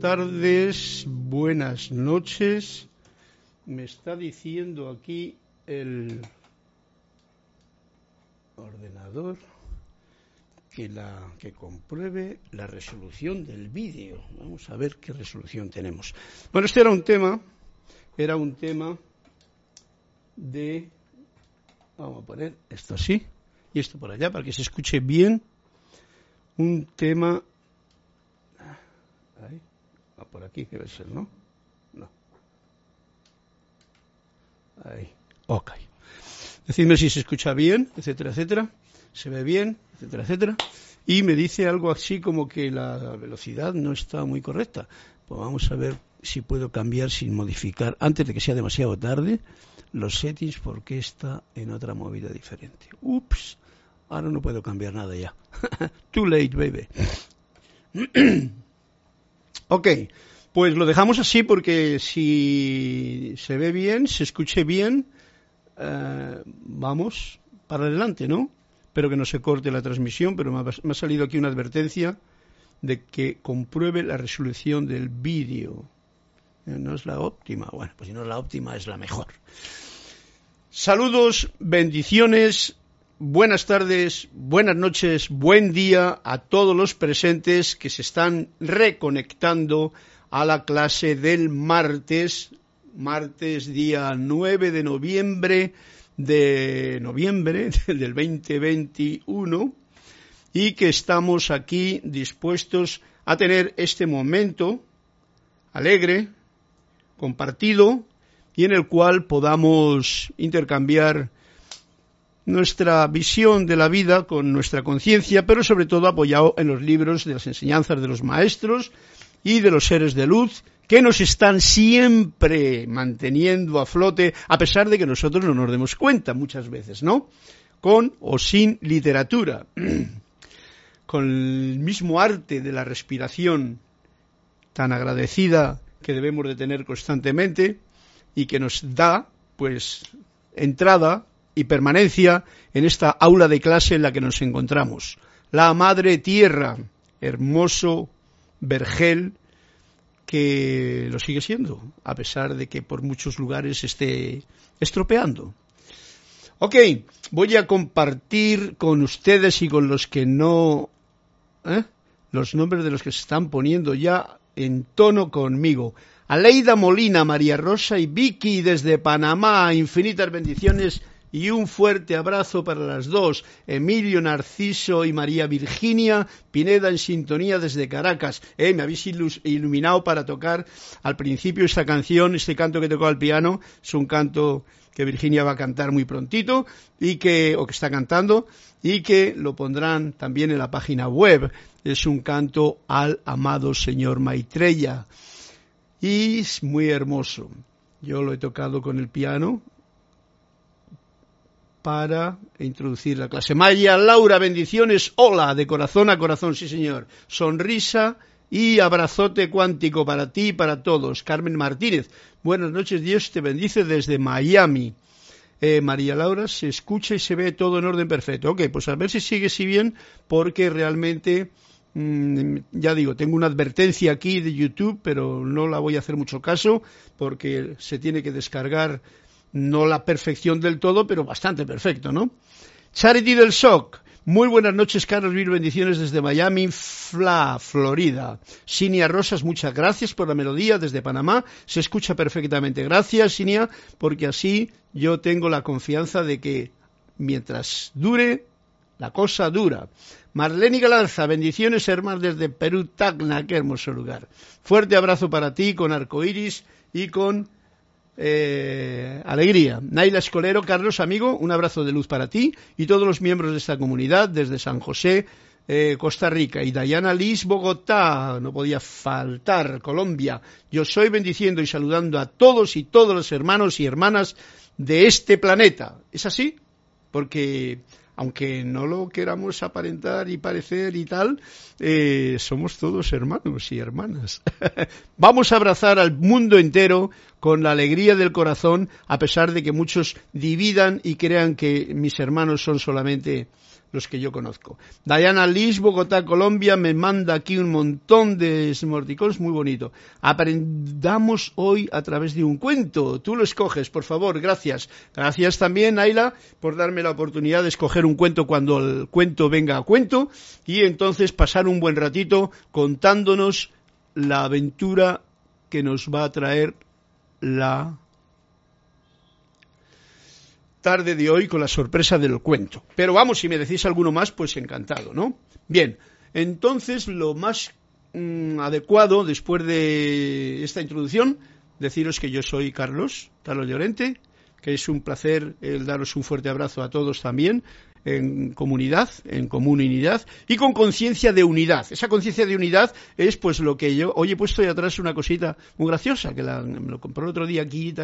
tardes, buenas noches. Me está diciendo aquí el ordenador que la que compruebe la resolución del vídeo. Vamos a ver qué resolución tenemos. Bueno, este era un tema, era un tema de vamos a poner esto así y esto por allá para que se escuche bien. Un tema ahí, va por aquí debe ser, ¿no? No. Ahí. Ok. Decidme si se escucha bien, etcétera, etcétera. Se ve bien, etcétera, etcétera. Y me dice algo así como que la velocidad no está muy correcta. Pues vamos a ver si puedo cambiar sin modificar, antes de que sea demasiado tarde, los settings porque está en otra movida diferente. Ups, ahora no puedo cambiar nada ya. Too late, baby. ok, pues lo dejamos así porque si se ve bien, se escuche bien, eh, vamos para adelante, ¿no? Espero que no se corte la transmisión, pero me ha, salido aquí una advertencia de que compruebe la resolución del vídeo. Eh, no es la óptima. Bueno, pues si no es la óptima, es la mejor. Saludos, bendiciones, buenas tardes, buenas noches, buen día a todos los presentes que se están reconectando a la clase del martes martes día 9 de noviembre de noviembre del 2021 y que estamos aquí dispuestos a tener este momento alegre, compartido y en el cual podamos intercambiar nuestra visión de la vida con nuestra conciencia, pero sobre todo apoyado en los libros de las enseñanzas de los maestros y de los seres de luz que nos están siempre manteniendo a flote, a pesar de que nosotros no nos demos cuenta muchas veces, ¿no? Con o sin literatura, con el mismo arte de la respiración tan agradecida que debemos de tener constantemente y que nos da, pues, entrada y permanencia en esta aula de clase en la que nos encontramos. La Madre Tierra, hermoso vergel que lo sigue siendo, a pesar de que por muchos lugares esté estropeando. Ok, voy a compartir con ustedes y con los que no... ¿eh? los nombres de los que se están poniendo ya en tono conmigo. Aleida Molina, María Rosa y Vicky desde Panamá, infinitas bendiciones y un fuerte abrazo para las dos, Emilio Narciso y María Virginia Pineda en sintonía desde Caracas. Eh, me habéis iluminado para tocar al principio esta canción, este canto que tocó al piano, es un canto que Virginia va a cantar muy prontito y que o que está cantando y que lo pondrán también en la página web. Es un canto al amado señor Maitreya y es muy hermoso. Yo lo he tocado con el piano para introducir la clase. Maya Laura, bendiciones, hola, de corazón a corazón, sí señor. Sonrisa y abrazote cuántico para ti y para todos. Carmen Martínez, buenas noches, Dios te bendice desde Miami. Eh, María Laura, se escucha y se ve todo en orden perfecto. Ok, pues a ver si sigue así bien, porque realmente, mm, ya digo, tengo una advertencia aquí de YouTube, pero no la voy a hacer mucho caso, porque se tiene que descargar no la perfección del todo, pero bastante perfecto, ¿no? Charity del Shock. Muy buenas noches, Carlos Mil bendiciones desde Miami, Fla, Florida. Sinia Rosas, muchas gracias por la melodía desde Panamá. Se escucha perfectamente. Gracias, Sinia, porque así yo tengo la confianza de que mientras dure, la cosa dura. Marlene Galanza, bendiciones hermanas desde Perú, Tacna, qué hermoso lugar. Fuerte abrazo para ti con arcoiris y con eh, alegría. Naila Escolero, Carlos, amigo, un abrazo de luz para ti y todos los miembros de esta comunidad desde San José, eh, Costa Rica. Y Dayana Liz, Bogotá, no podía faltar, Colombia. Yo soy bendiciendo y saludando a todos y todos los hermanos y hermanas de este planeta. ¿Es así? Porque aunque no lo queramos aparentar y parecer y tal, eh, somos todos hermanos y hermanas. Vamos a abrazar al mundo entero con la alegría del corazón, a pesar de que muchos dividan y crean que mis hermanos son solamente los que yo conozco. Diana Liz, Bogotá, Colombia, me manda aquí un montón de smorticons muy bonito. Aprendamos hoy a través de un cuento. Tú lo escoges, por favor, gracias. Gracias también, Ayla, por darme la oportunidad de escoger un cuento cuando el cuento venga a cuento y entonces pasar un buen ratito contándonos la aventura que nos va a traer la tarde de hoy con la sorpresa del cuento. Pero vamos, si me decís alguno más, pues encantado, ¿no? Bien, entonces lo más mm, adecuado después de esta introducción, deciros que yo soy Carlos, Carlos Llorente, que es un placer el daros un fuerte abrazo a todos también, en comunidad, en comunidad y con conciencia de unidad. Esa conciencia de unidad es pues lo que yo, oye, he puesto ahí atrás una cosita muy graciosa que la, me lo compró el otro día aquí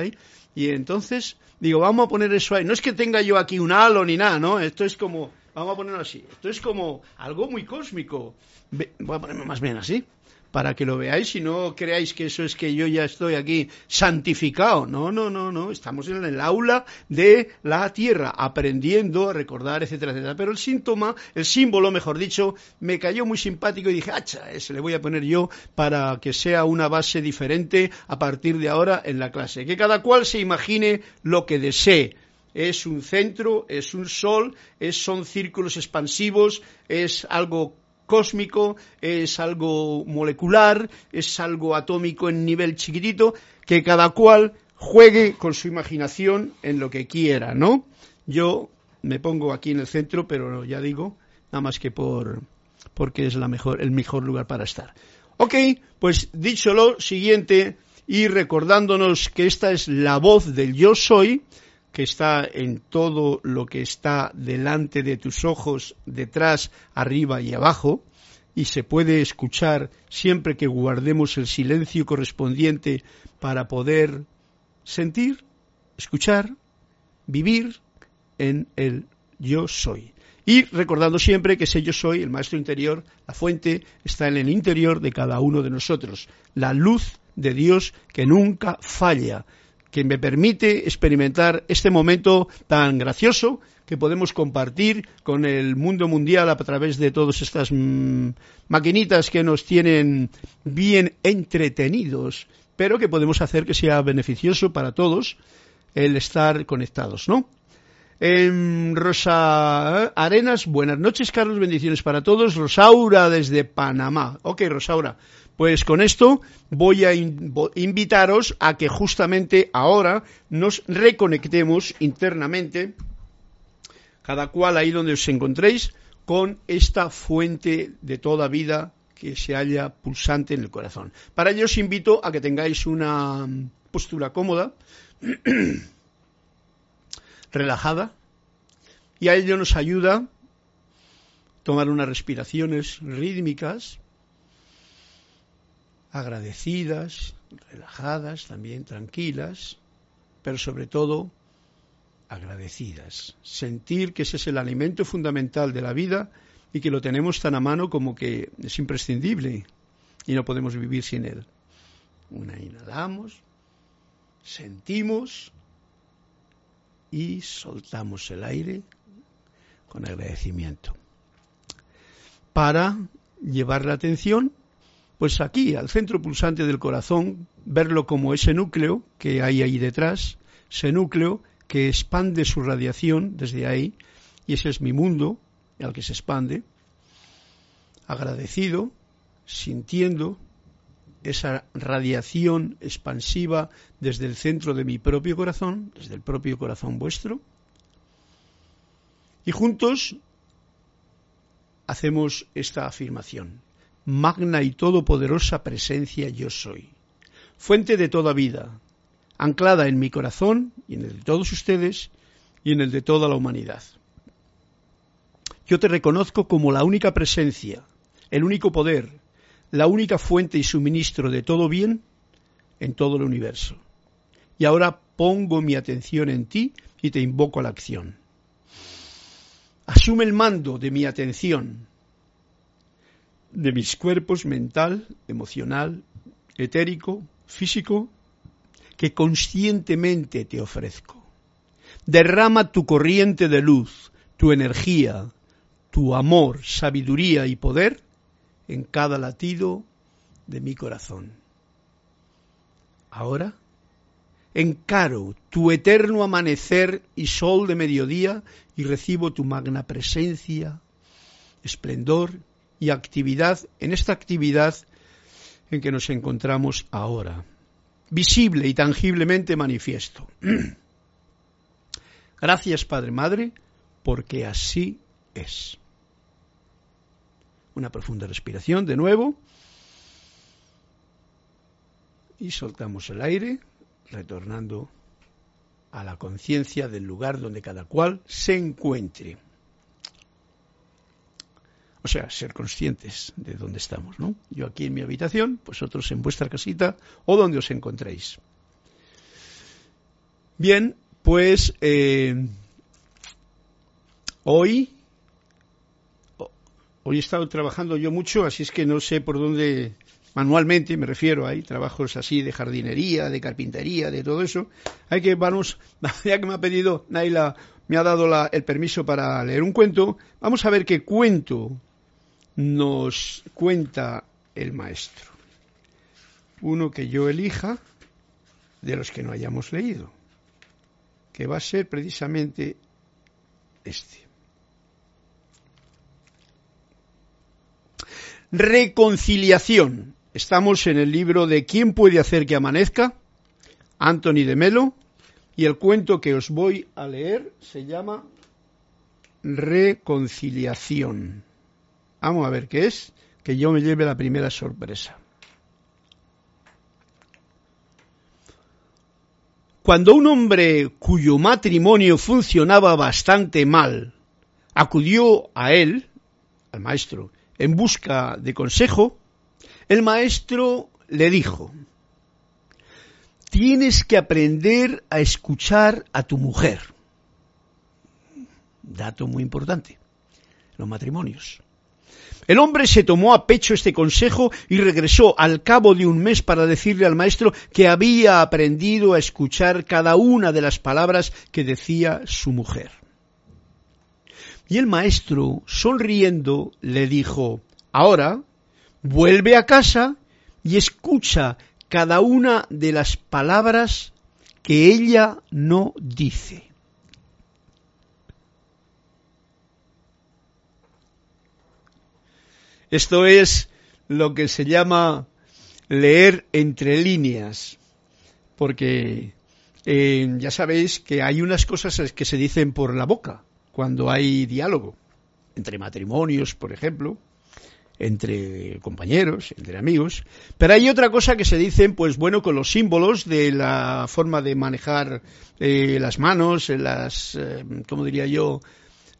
y entonces digo, vamos a poner eso ahí. No es que tenga yo aquí un halo ni nada, ¿no? Esto es como, vamos a ponerlo así. Esto es como algo muy cósmico. Voy a ponerme más bien así para que lo veáis y no creáis que eso es que yo ya estoy aquí santificado. No, no, no, no. Estamos en el aula de la tierra, aprendiendo a recordar, etcétera, etcétera. Pero el síntoma, el símbolo, mejor dicho, me cayó muy simpático y dije, hacha, ese le voy a poner yo para que sea una base diferente a partir de ahora en la clase. Que cada cual se imagine lo que desee es un centro, es un sol, es, son círculos expansivos, es algo cósmico, es algo molecular, es algo atómico en nivel chiquitito, que cada cual juegue con su imaginación en lo que quiera, ¿no? Yo me pongo aquí en el centro, pero ya digo, nada más que por porque es la mejor, el mejor lugar para estar. Ok, pues dicho lo siguiente y recordándonos que esta es la voz del yo soy, que está en todo lo que está delante de tus ojos, detrás, arriba y abajo, y se puede escuchar siempre que guardemos el silencio correspondiente para poder sentir, escuchar, vivir en el yo soy. Y recordando siempre que ese yo soy, el maestro interior, la fuente, está en el interior de cada uno de nosotros, la luz de Dios que nunca falla, que me permite experimentar este momento tan gracioso que podemos compartir con el mundo mundial a través de todas estas mm, maquinitas que nos tienen bien entretenidos, pero que podemos hacer que sea beneficioso para todos el estar conectados, ¿no? Rosa Arenas, buenas noches, Carlos, bendiciones para todos. Rosaura desde Panamá. Ok, Rosaura, pues con esto voy a invitaros a que justamente ahora nos reconectemos internamente, cada cual ahí donde os encontréis, con esta fuente de toda vida que se halla pulsante en el corazón. Para ello os invito a que tengáis una postura cómoda, relajada, y a ello nos ayuda tomar unas respiraciones rítmicas, agradecidas, relajadas, también tranquilas, pero sobre todo agradecidas. Sentir que ese es el alimento fundamental de la vida y que lo tenemos tan a mano como que es imprescindible y no podemos vivir sin él. Una inhalamos, sentimos y soltamos el aire con agradecimiento. Para llevar la atención pues aquí, al centro pulsante del corazón, verlo como ese núcleo que hay ahí detrás, ese núcleo que expande su radiación desde ahí, y ese es mi mundo al que se expande, agradecido, sintiendo esa radiación expansiva desde el centro de mi propio corazón, desde el propio corazón vuestro, y juntos hacemos esta afirmación magna y todopoderosa presencia yo soy, fuente de toda vida, anclada en mi corazón y en el de todos ustedes y en el de toda la humanidad. Yo te reconozco como la única presencia, el único poder, la única fuente y suministro de todo bien en todo el universo. Y ahora pongo mi atención en ti y te invoco a la acción. Asume el mando de mi atención de mis cuerpos mental, emocional, etérico, físico, que conscientemente te ofrezco. Derrama tu corriente de luz, tu energía, tu amor, sabiduría y poder en cada latido de mi corazón. Ahora encaro tu eterno amanecer y sol de mediodía y recibo tu magna presencia, esplendor y actividad en esta actividad en que nos encontramos ahora, visible y tangiblemente manifiesto. Gracias, Padre Madre, porque así es. Una profunda respiración de nuevo. Y soltamos el aire, retornando a la conciencia del lugar donde cada cual se encuentre. O sea, ser conscientes de dónde estamos, ¿no? Yo aquí en mi habitación, vosotros en vuestra casita o donde os encontréis. Bien, pues eh, hoy, hoy he estado trabajando yo mucho, así es que no sé por dónde manualmente, me refiero, hay trabajos así de jardinería, de carpintería, de todo eso. Hay que, vamos, ya que me ha pedido Naila, me ha dado el permiso para leer un cuento, vamos a ver qué cuento nos cuenta el maestro. Uno que yo elija de los que no hayamos leído que va a ser precisamente este. Reconciliación. Estamos en el libro de ¿Quién puede hacer que amanezca? Anthony de Melo. Y el cuento que os voy a leer se llama Reconciliación. Vamos a ver qué es, que yo me lleve la primera sorpresa. Cuando un hombre cuyo matrimonio funcionaba bastante mal acudió a él, al maestro, en busca de consejo, el maestro le dijo, tienes que aprender a escuchar a tu mujer. Dato muy importante, los matrimonios. El hombre se tomó a pecho este consejo y regresó al cabo de un mes para decirle al maestro que había aprendido a escuchar cada una de las palabras que decía su mujer. Y el maestro, sonriendo, le dijo, ahora vuelve a casa y escucha cada una de las palabras que ella no dice. Esto es lo que se llama leer entre líneas, porque eh, ya sabéis que hay unas cosas que se dicen por la boca cuando hay diálogo, entre matrimonios, por ejemplo, entre compañeros, entre amigos, pero hay otra cosa que se dicen, pues bueno, con los símbolos de la forma de manejar eh, las manos, las, eh, ¿cómo diría yo?,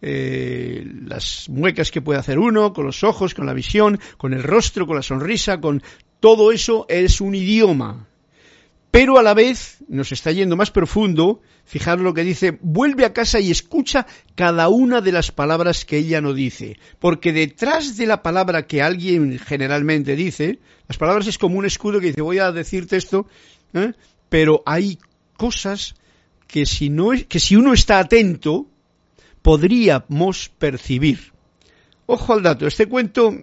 eh, las muecas que puede hacer uno, con los ojos, con la visión, con el rostro, con la sonrisa, con todo eso es un idioma. Pero a la vez nos está yendo más profundo, fijaros lo que dice, vuelve a casa y escucha cada una de las palabras que ella no dice, porque detrás de la palabra que alguien generalmente dice, las palabras es como un escudo que dice voy a decirte esto, ¿eh? pero hay cosas que si, no, que si uno está atento, podríamos percibir. Ojo al dato, este cuento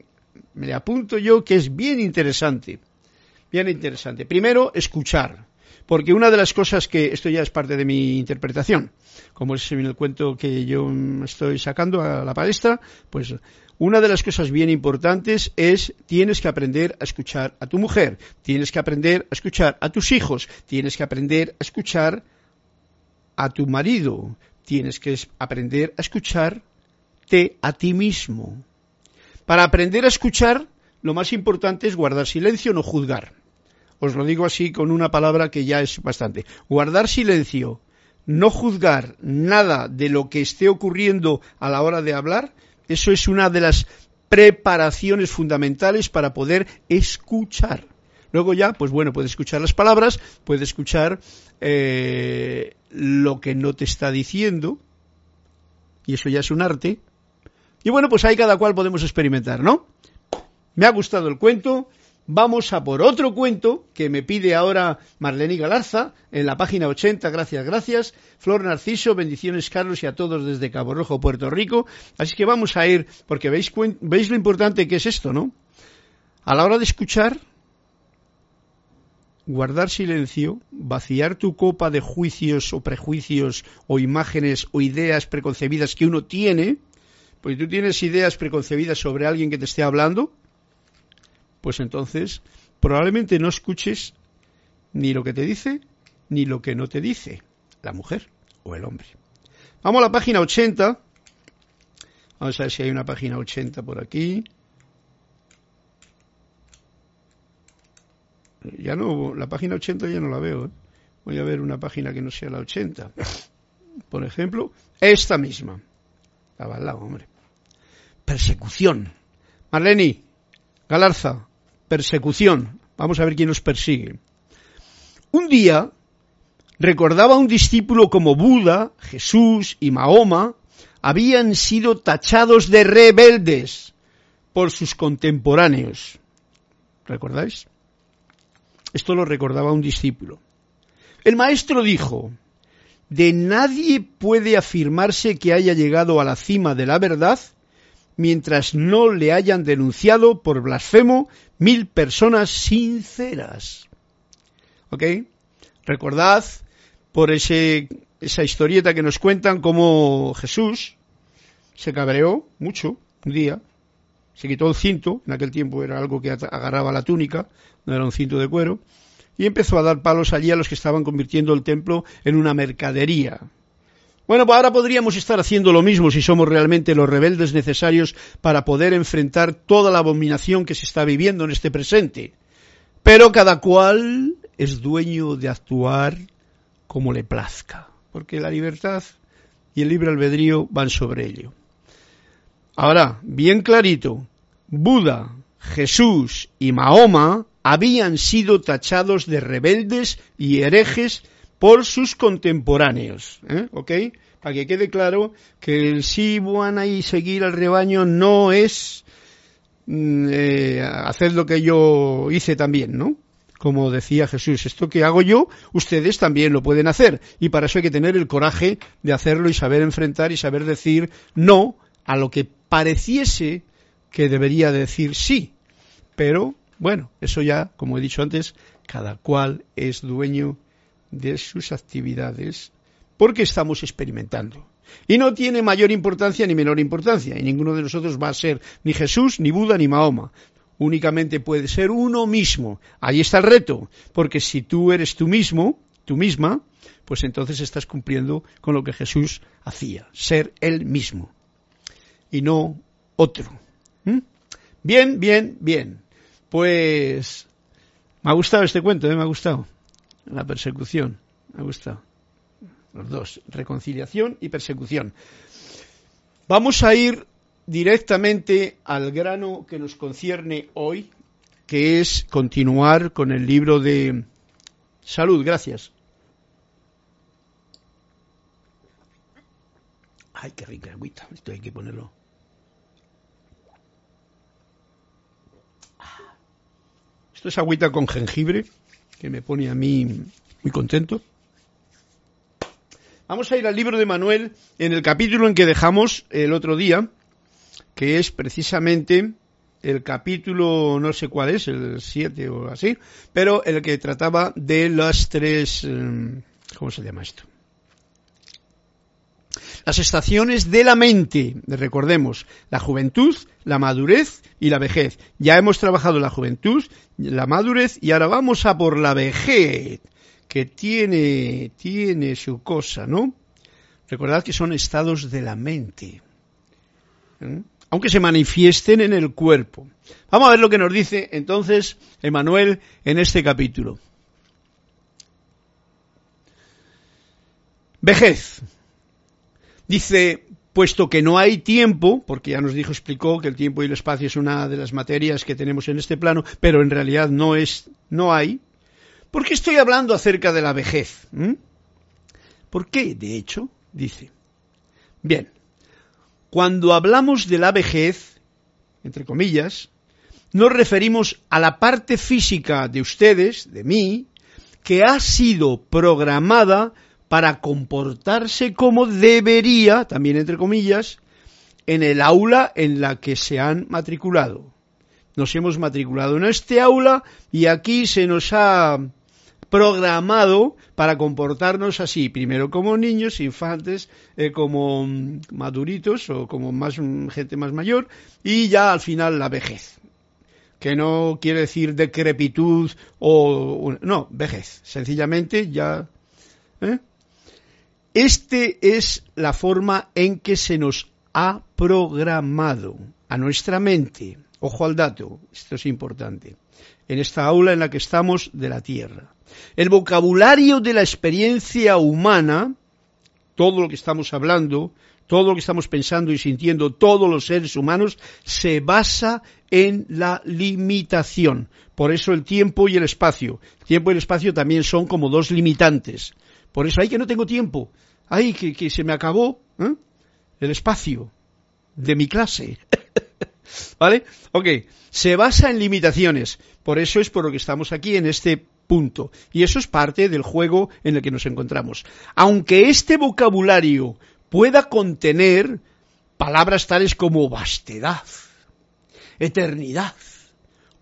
me apunto yo que es bien interesante. Bien interesante. Primero, escuchar. Porque una de las cosas que, esto ya es parte de mi interpretación, como es en el cuento que yo estoy sacando a la palestra, pues una de las cosas bien importantes es tienes que aprender a escuchar a tu mujer, tienes que aprender a escuchar a tus hijos, tienes que aprender a escuchar a tu marido, tienes que aprender a escucharte a ti mismo. Para aprender a escuchar, lo más importante es guardar silencio, no juzgar. Os lo digo así con una palabra que ya es bastante. Guardar silencio, no juzgar nada de lo que esté ocurriendo a la hora de hablar, eso es una de las preparaciones fundamentales para poder escuchar. Luego ya, pues bueno, puede escuchar las palabras, puede escuchar eh, lo que no te está diciendo, y eso ya es un arte. Y bueno, pues ahí cada cual podemos experimentar, ¿no? Me ha gustado el cuento, vamos a por otro cuento que me pide ahora Marlene Galarza en la página 80, gracias, gracias. Flor Narciso, bendiciones Carlos y a todos desde Cabo Rojo, Puerto Rico. Así que vamos a ir, porque veis, veis lo importante que es esto, ¿no? A la hora de escuchar, guardar silencio, vaciar tu copa de juicios o prejuicios o imágenes o ideas preconcebidas que uno tiene, pues tú tienes ideas preconcebidas sobre alguien que te esté hablando, pues entonces probablemente no escuches ni lo que te dice ni lo que no te dice la mujer o el hombre. Vamos a la página 80. Vamos a ver si hay una página 80 por aquí. Ya no, la página 80 ya no la veo. ¿eh? Voy a ver una página que no sea la 80. Por ejemplo, esta misma. Estaba al lado, hombre. Persecución. Marleni, Galarza, persecución. Vamos a ver quién nos persigue. Un día recordaba un discípulo como Buda, Jesús y Mahoma habían sido tachados de rebeldes por sus contemporáneos. ¿Recordáis? Esto lo recordaba un discípulo. El maestro dijo, de nadie puede afirmarse que haya llegado a la cima de la verdad mientras no le hayan denunciado por blasfemo mil personas sinceras. ¿Ok? Recordad por ese, esa historieta que nos cuentan cómo Jesús se cabreó mucho un día, se quitó el cinto, en aquel tiempo era algo que agarraba la túnica, no era un cinto de cuero, y empezó a dar palos allí a los que estaban convirtiendo el templo en una mercadería, bueno, pues ahora podríamos estar haciendo lo mismo si somos realmente los rebeldes necesarios para poder enfrentar toda la abominación que se está viviendo en este presente. Pero cada cual es dueño de actuar como le plazca, porque la libertad y el libre albedrío van sobre ello. Ahora, bien clarito, Buda, Jesús y Mahoma habían sido tachados de rebeldes y herejes por sus contemporáneos. ¿eh? ¿Ok? Para que quede claro que el sí, buena y seguir al rebaño no es mm, eh, hacer lo que yo hice también, ¿no? Como decía Jesús, esto que hago yo, ustedes también lo pueden hacer. Y para eso hay que tener el coraje de hacerlo y saber enfrentar y saber decir no a lo que pareciese que debería decir sí. Pero, bueno, eso ya, como he dicho antes, cada cual es dueño de sus actividades porque estamos experimentando. Y no tiene mayor importancia ni menor importancia, y ninguno de nosotros va a ser ni Jesús, ni Buda, ni Mahoma. Únicamente puede ser uno mismo. Ahí está el reto, porque si tú eres tú mismo, tú misma, pues entonces estás cumpliendo con lo que Jesús hacía, ser él mismo, y no otro. ¿Mm? Bien, bien, bien. Pues me ha gustado este cuento, ¿eh? me ha gustado la persecución. Me gusta. Los dos, reconciliación y persecución. Vamos a ir directamente al grano que nos concierne hoy, que es continuar con el libro de salud. Gracias. Ay, qué rica agüita. Esto hay que ponerlo. Esto es agüita con jengibre que me pone a mí muy contento. Vamos a ir al libro de Manuel en el capítulo en que dejamos el otro día, que es precisamente el capítulo, no sé cuál es, el 7 o así, pero el que trataba de las tres, em, ¿cómo se llama esto? Las estaciones de la mente, recordemos, la juventud, la madurez y la vejez. Ya hemos trabajado la juventud, la madurez y ahora vamos a por la vejez, que tiene, tiene su cosa, ¿no? Recordad que son estados de la mente, ¿eh? aunque se manifiesten en el cuerpo. Vamos a ver lo que nos dice entonces Emanuel en este capítulo. Vejez. Dice, puesto que no hay tiempo, porque ya nos dijo, explicó que el tiempo y el espacio es una de las materias que tenemos en este plano, pero en realidad no es, no hay. ¿Por qué estoy hablando acerca de la vejez? ¿Mm? ¿Por qué, de hecho? Dice. Bien, cuando hablamos de la vejez, entre comillas, nos referimos a la parte física de ustedes, de mí, que ha sido programada para comportarse como debería, también entre comillas, en el aula en la que se han matriculado. Nos hemos matriculado en este aula y aquí se nos ha programado para comportarnos así, primero como niños, infantes, eh, como maduritos o como más gente más mayor y ya al final la vejez que no quiere decir decrepitud o no, vejez, sencillamente ya ¿eh? Este es la forma en que se nos ha programado a nuestra mente. Ojo al dato, esto es importante. En esta aula en la que estamos de la Tierra. El vocabulario de la experiencia humana, todo lo que estamos hablando, todo lo que estamos pensando y sintiendo todos los seres humanos, se basa en la limitación. Por eso el tiempo y el espacio. El tiempo y el espacio también son como dos limitantes. Por eso, ay, que no tengo tiempo. Ay, que, se me acabó ¿eh? el espacio de mi clase. ¿Vale? Ok, se basa en limitaciones. Por eso es por lo que estamos aquí en este punto. Y eso es parte del juego en el que nos encontramos. Aunque este vocabulario pueda contener palabras tales como vastedad, eternidad,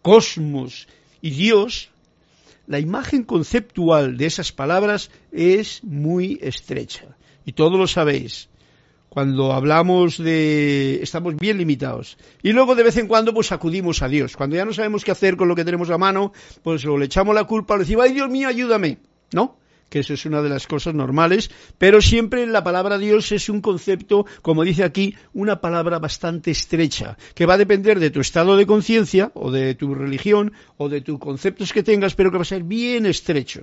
cosmos y Dios, la imagen conceptual de esas palabras es muy estrecha. Y todos lo sabéis. Cuando hablamos de... estamos bien limitados. Y luego de vez en cuando pues acudimos a Dios. Cuando ya no sabemos qué hacer con lo que tenemos a mano, pues le echamos la culpa le decimos, ay Dios mío, ayúdame. ¿No? Que eso es una de las cosas normales, pero siempre la palabra Dios es un concepto, como dice aquí, una palabra bastante estrecha, que va a depender de tu estado de conciencia, o de tu religión, o de tus conceptos que tengas, pero que va a ser bien estrecho.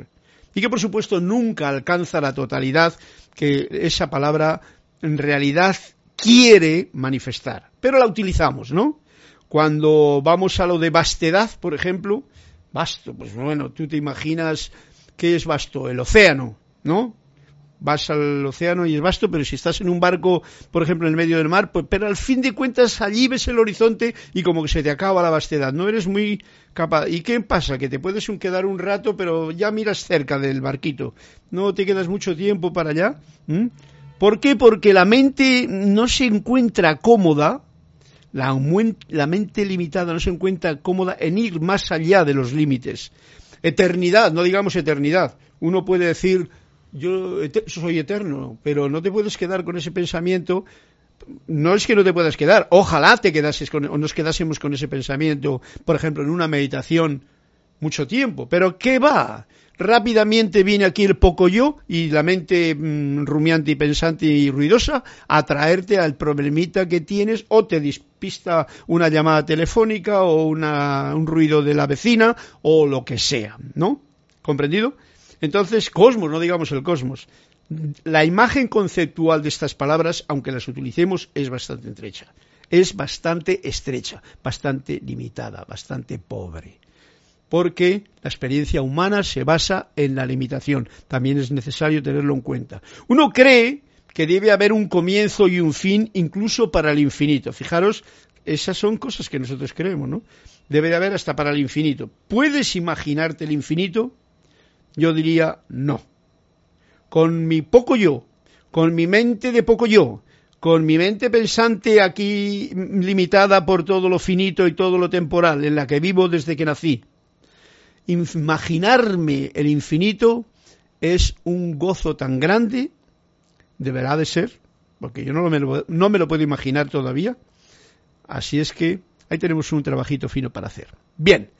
Y que por supuesto nunca alcanza la totalidad que esa palabra en realidad quiere manifestar. Pero la utilizamos, ¿no? Cuando vamos a lo de vastedad, por ejemplo, vasto, pues bueno, tú te imaginas ¿qué es vasto? El océano, ¿no? Vas al océano y es vasto, pero si estás en un barco, por ejemplo, en el medio del mar, pues, pero al fin de cuentas allí ves el horizonte y como que se te acaba la vastedad, no eres muy capaz. ¿Y qué pasa? Que te puedes quedar un rato, pero ya miras cerca del barquito, no te quedas mucho tiempo para allá. ¿Por qué? Porque la mente no se encuentra cómoda, la, la, mente limitada no se encuentra cómoda en ir más allá de los límites. Eternidad, no digamos eternidad. Uno puede decir, yo soy eterno, pero no te puedes quedar con ese pensamiento. No es que no te puedas quedar, ojalá te quedases con, o nos quedásemos con ese pensamiento, por ejemplo, en una meditación mucho tiempo. Pero ¿qué va? Rápidamente viene aquí el poco yo y la mente mm, rumiante y pensante y ruidosa a traerte al problemita que tienes o te despista una llamada telefónica o un ruido de la vecina o lo que sea, ¿no? ¿Comprendido? Entonces, cosmos, no digamos el cosmos. La imagen conceptual de estas palabras, aunque las utilicemos, es bastante estrecha. Es bastante estrecha, bastante limitada, bastante pobre porque la experiencia humana se basa en la limitación. También es necesario tenerlo en cuenta. Uno cree que debe haber un comienzo y un fin incluso para el infinito. Fijaros, esas son cosas que nosotros creemos, ¿no? Debe de haber hasta para el infinito. ¿Puedes imaginarte el infinito? Yo diría no. Con mi poco yo, con mi mente de poco yo, con mi mente pensante aquí limitada por todo lo finito y todo lo temporal en la que vivo desde que nací, imaginarme el infinito es un gozo tan grande, deberá de ser, porque yo no, me lo, no me lo puedo imaginar todavía. Así es que ahí tenemos un trabajito fino para hacer. Bien,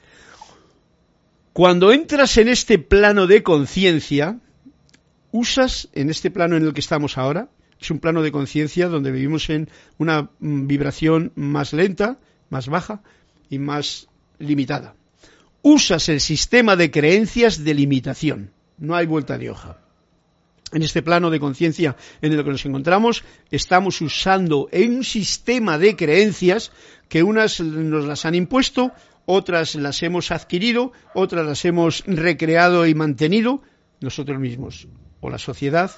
cuando entras en este plano de conciencia, usas en este plano en el que estamos ahora, es un plano de conciencia donde vivimos en una mm, vibración más lenta, más baja y más limitada usas el sistema de creencias de limitación. No hay vuelta de hoja. En este plano de conciencia en el que nos encontramos, estamos usando un sistema de creencias que unas nos las han impuesto, otras las hemos adquirido, otras las hemos recreado y mantenido nosotros mismos, o la sociedad,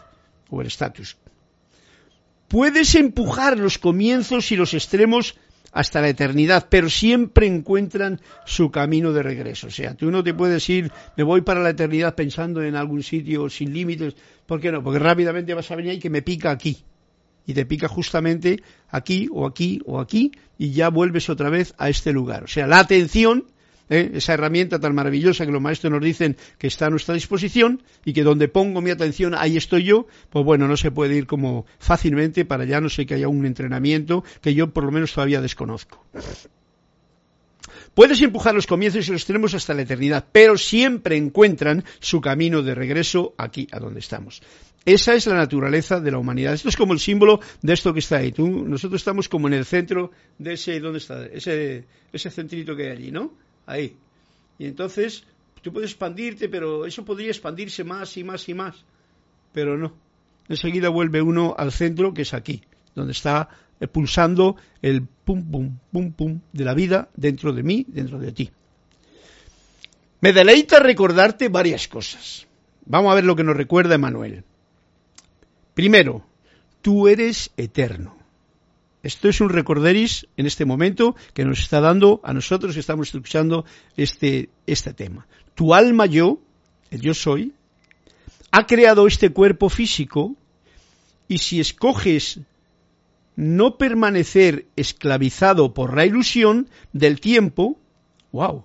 o el estatus. Puedes empujar los comienzos y los extremos hasta la eternidad, pero siempre encuentran su camino de regreso. O sea, tú no te puedes ir, me voy para la eternidad pensando en algún sitio sin límites. ¿Por qué no? Porque rápidamente vas a venir y que me pica aquí. Y te pica justamente aquí o aquí o aquí y ya vuelves otra vez a este lugar. O sea, la atención ¿eh? esa herramienta tan maravillosa que los maestros nos dicen que está a nuestra disposición y que donde pongo mi atención ahí estoy yo, pues bueno, no se puede ir como fácilmente para allá, no sé que haya un entrenamiento que yo por lo menos todavía desconozco. Puedes empujar los comienzos y los extremos hasta la eternidad, pero siempre encuentran su camino de regreso aquí, a donde estamos. Esa es la naturaleza de la humanidad. Esto es como el símbolo de esto que está ahí. nosotros estamos como en el centro de ese, ¿dónde está? Ese, ese centrito que hay allí, ¿no? Ahí. Y entonces tú puedes expandirte, pero eso podría expandirse más y más y más. Pero no. Enseguida vuelve uno al centro, que es aquí, donde está pulsando el pum, pum, pum, pum de la vida dentro de mí, dentro de ti. Me deleita recordarte varias cosas. Vamos a ver lo que nos recuerda Emanuel. Primero, tú eres eterno. Esto es un recorderis en este momento que nos está dando a nosotros que estamos escuchando este, este tema. Tu alma yo, el yo soy, ha creado este cuerpo físico y si escoges no permanecer esclavizado por la ilusión del tiempo, wow,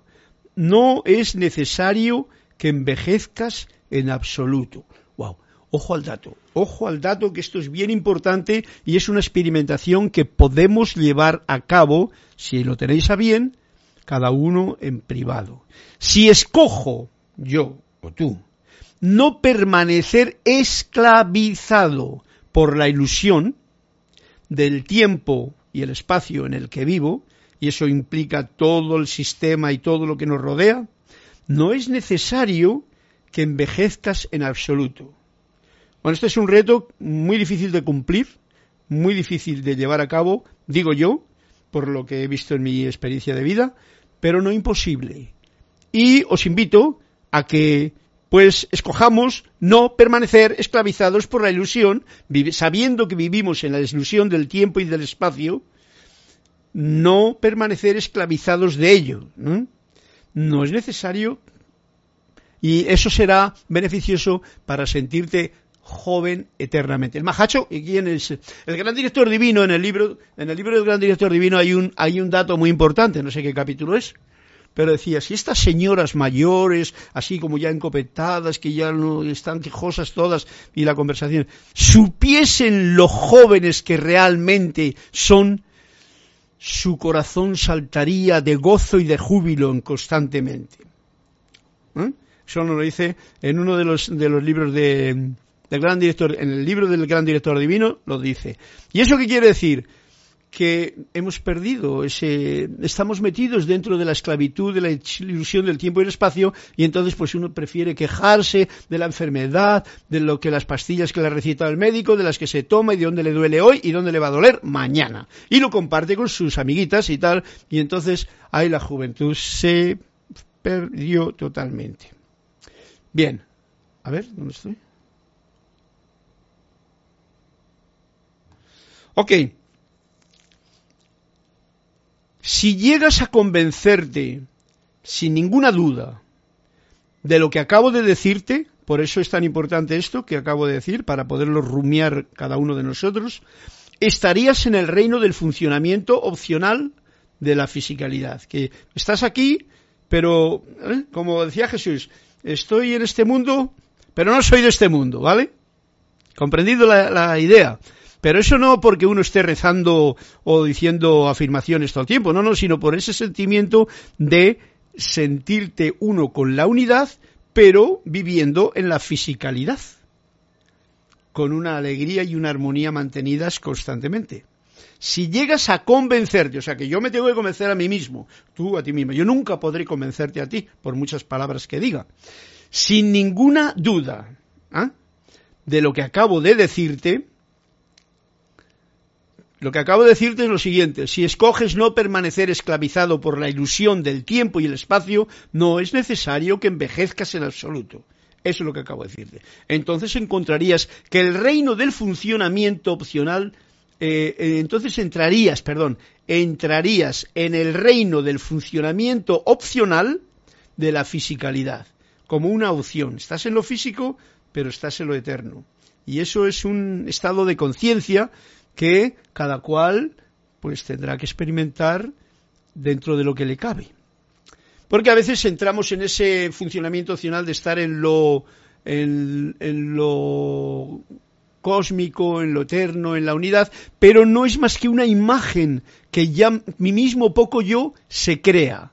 no es necesario que envejezcas en absoluto. Wow, Ojo al dato, ojo al dato que esto es bien importante y es una experimentación que podemos llevar a cabo, si lo tenéis a bien, cada uno en privado. Si escojo, yo o tú, no permanecer esclavizado por la ilusión del tiempo y el espacio en el que vivo, y eso implica todo el sistema y todo lo que nos rodea, no es necesario que envejezcas en absoluto. Bueno, este es un reto muy difícil de cumplir, muy difícil de llevar a cabo, digo yo, por lo que he visto en mi experiencia de vida, pero no imposible. Y os invito a que pues escojamos no permanecer esclavizados por la ilusión, sabiendo que vivimos en la ilusión del tiempo y del espacio, no permanecer esclavizados de ello. ¿no? no es necesario y eso será beneficioso para sentirte joven eternamente. El Mahacho, ¿y quién es? El gran director divino en el libro, en el libro del gran director divino hay un, hay un dato muy importante, no sé qué capítulo es, pero decía, si estas señoras mayores, así como ya encopetadas, que ya no están quejosas todas, y la conversación, supiesen los jóvenes que realmente son, su corazón saltaría de gozo y de júbilo constantemente. ¿Eh? Eso nos lo dice en uno de los, de los libros de, gran director, en el libro del gran director divino lo dice. ¿Y eso qué quiere decir? que hemos perdido ese, estamos metidos dentro de la esclavitud, de la ilusión del tiempo y el espacio, y entonces pues uno prefiere quejarse de la enfermedad, de lo que las pastillas que le receta el médico, de las que se toma y de dónde le duele hoy y dónde le va a doler mañana. Y lo comparte con sus amiguitas y tal, y entonces ahí la juventud se perdió totalmente. Bien, a ver, ¿dónde estoy? Ok. Si llegas a convencerte, sin ninguna duda, de lo que acabo de decirte, por eso es tan importante esto que acabo de decir, para poderlo rumiar cada uno de nosotros, estarías en el reino del funcionamiento opcional de la fisicalidad. Que estás aquí, pero, ¿eh? como decía Jesús, estoy en este mundo, pero no soy de este mundo, ¿vale? Comprendido la, la idea. Pero eso no porque uno esté rezando o diciendo afirmaciones todo el tiempo, no, no, sino por ese sentimiento de sentirte uno con la unidad, pero viviendo en la fisicalidad, con una alegría y una armonía mantenidas constantemente. Si llegas a convencerte, o sea que yo me tengo que convencer a mí mismo, tú a ti mismo, yo nunca podré convencerte a ti, por muchas palabras que diga, sin ninguna duda ¿ah? de lo que acabo de decirte, lo que acabo de decirte es lo siguiente, si escoges no permanecer esclavizado por la ilusión del tiempo y el espacio, no es necesario que envejezcas en absoluto. Eso es lo que acabo de decirte. Entonces encontrarías que el reino del funcionamiento opcional eh, eh, entonces entrarías, perdón, entrarías en el reino del funcionamiento opcional de la fisicalidad, como una opción. Estás en lo físico, pero estás en lo eterno. Y eso es un estado de conciencia que cada cual pues tendrá que experimentar dentro de lo que le cabe. Porque a veces entramos en ese funcionamiento opcional de estar en lo, en, lo cósmico, en lo eterno, en la unidad, pero no es más que una imagen que ya mi mismo poco yo se crea.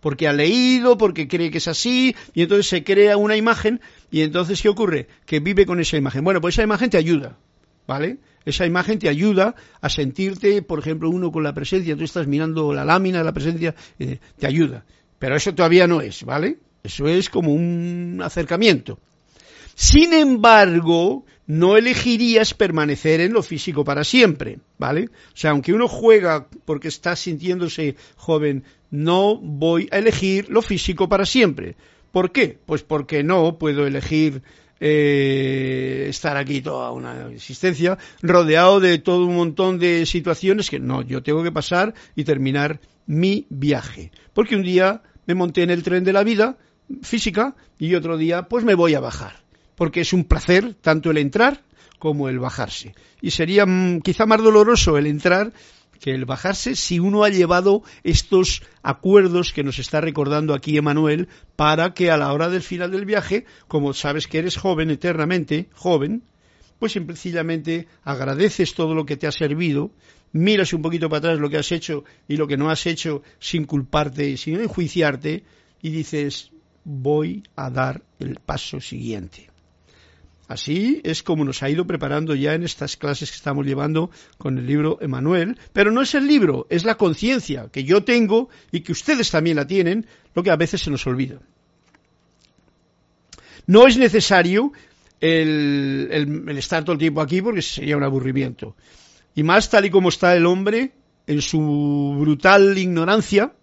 Porque ha leído, porque cree que es así, y entonces se crea una imagen, y entonces ¿qué ocurre? Que vive con esa imagen. Bueno, pues esa imagen te ayuda, ¿vale? Esa imagen te ayuda a sentirte, por ejemplo, uno con la presencia, tú estás mirando la lámina de la presencia, eh, te ayuda. Pero eso todavía no es, ¿vale? Eso es como un acercamiento. Sin embargo, no elegirías permanecer en lo físico para siempre, ¿vale? O sea, aunque uno juega porque está sintiéndose joven, no voy a elegir lo físico para siempre. ¿Por qué? Pues porque no puedo elegir eh, estar aquí toda una existencia, rodeado de todo un montón de situaciones que no, yo tengo que pasar y terminar mi viaje. Porque un día me monté en el tren de la vida física y otro día pues me voy a bajar. Porque es un placer tanto el entrar como el bajarse. Y sería mm, quizá más doloroso el entrar que el bajarse si uno ha llevado estos acuerdos que nos está recordando aquí Emanuel para que a la hora del final del viaje, como sabes que eres joven eternamente, joven, pues sencillamente agradeces todo lo que te ha servido, miras un poquito para atrás lo que has hecho y lo que no has hecho sin culparte y sin enjuiciarte y dices voy a dar el paso siguiente. Así es como nos ha ido preparando ya en estas clases que estamos llevando con el libro Emanuel, pero no es el libro, es la conciencia que yo tengo y que ustedes también la tienen, lo que a veces se nos olvida. No es necesario el, el estar todo el tiempo aquí porque sería un aburrimiento. Y más tal y como está el hombre en su brutal ignorancia,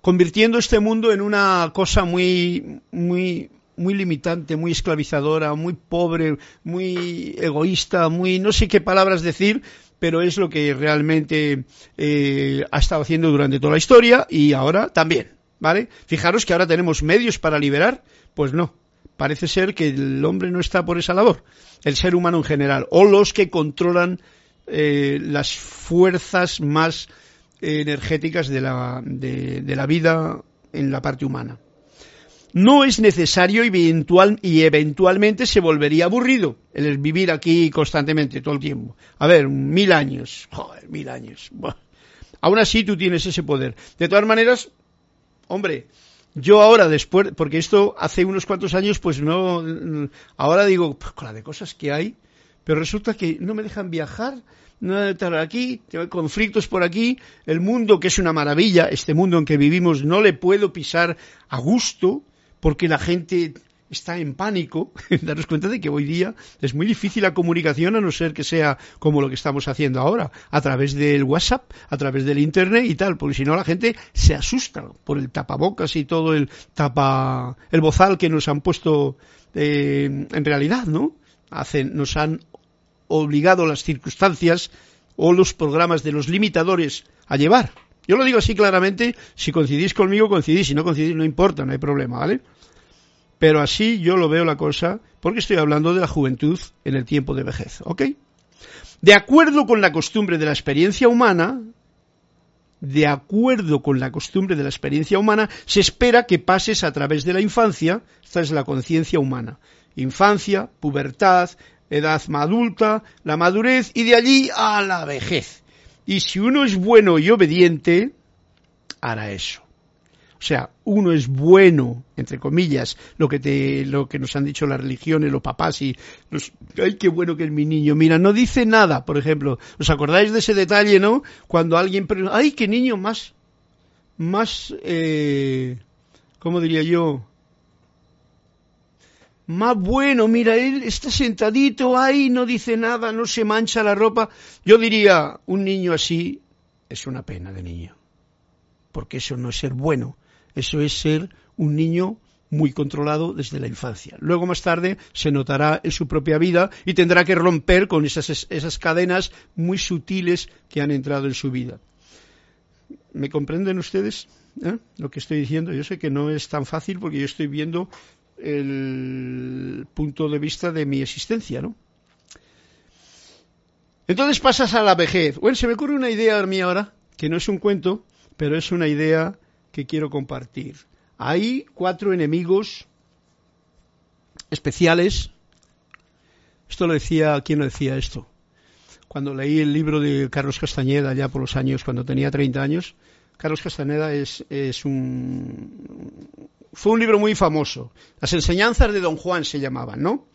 convirtiendo este mundo en una cosa muy, muy, muy limitante, muy esclavizadora, muy pobre, muy egoísta, muy no sé qué palabras decir, pero es lo que realmente eh, ha estado haciendo durante toda la historia y ahora también, ¿vale? Fijaros que ahora tenemos medios para liberar, pues no, parece ser que el hombre no está por esa labor, el ser humano en general, o los que controlan eh, las fuerzas más energéticas de la, de la vida en la parte humana no es necesario y, eventualmente se volvería aburrido el vivir aquí constantemente todo el tiempo. A ver, mil años, joder, mil años. Aún así tú tienes ese poder. De todas maneras, hombre, yo ahora después, porque esto hace unos cuantos años, pues no, ahora digo, con la de cosas que hay, pero resulta que no me dejan viajar, no estar aquí, tengo conflictos por aquí, el mundo que es una maravilla, este mundo en que vivimos no le puedo pisar a gusto, porque la gente está en pánico, daros cuenta de que hoy día es muy difícil la comunicación a no ser que sea como lo que estamos haciendo ahora, a través del WhatsApp, a través del Internet y tal, porque si no la gente se asusta por el tapabocas y todo el tapa, el bozal que nos han puesto eh, en realidad, ¿no? Hacen, nos han obligado las circunstancias o los programas de los limitadores a llevar. Yo lo digo así claramente, si coincidís conmigo, coincidís, si no coincidís, no importa, no hay problema, ¿vale? Pero así yo lo veo la cosa porque estoy hablando de la juventud en el tiempo de vejez, ¿ok? De acuerdo con la costumbre de la experiencia humana, de acuerdo con la costumbre de la experiencia humana, se espera que pases a través de la infancia, esta es la conciencia humana, infancia, pubertad, edad adulta, la madurez y de allí a la vejez. Y si uno es bueno y obediente, hará eso. O sea, uno es bueno, entre comillas, lo que te, lo que nos han dicho las religiones, los papás y los, ay, qué bueno que es mi niño. Mira, no dice nada, por ejemplo. ¿Os acordáis de ese detalle, no? Cuando alguien ay, qué niño más, más, eh, ¿cómo diría yo? Más bueno, mira, él está sentadito ahí, no dice nada, no se mancha la ropa. Yo diría, un niño así es una pena de niño. Porque eso no es ser bueno, eso es ser un niño muy controlado desde la infancia. Luego más tarde se notará en su propia vida y tendrá que romper con esas, esas cadenas muy sutiles que han entrado en su vida. ¿Me comprenden ustedes ¿Eh? lo que estoy diciendo? Yo sé que no es tan fácil porque yo estoy viendo el punto de vista de mi existencia, ¿no? Entonces pasas a la vejez. Bueno, se me ocurre una idea a mí ahora, que no es un cuento, pero es una idea que quiero compartir. Hay cuatro enemigos especiales. Esto lo decía, ¿quién lo decía esto? Cuando leí el libro de Carlos Castañeda, ya por los años, cuando tenía 30 años, Carlos Castañeda es, es un, fue un libro muy famoso. Las enseñanzas de Don Juan se llamaban, ¿no?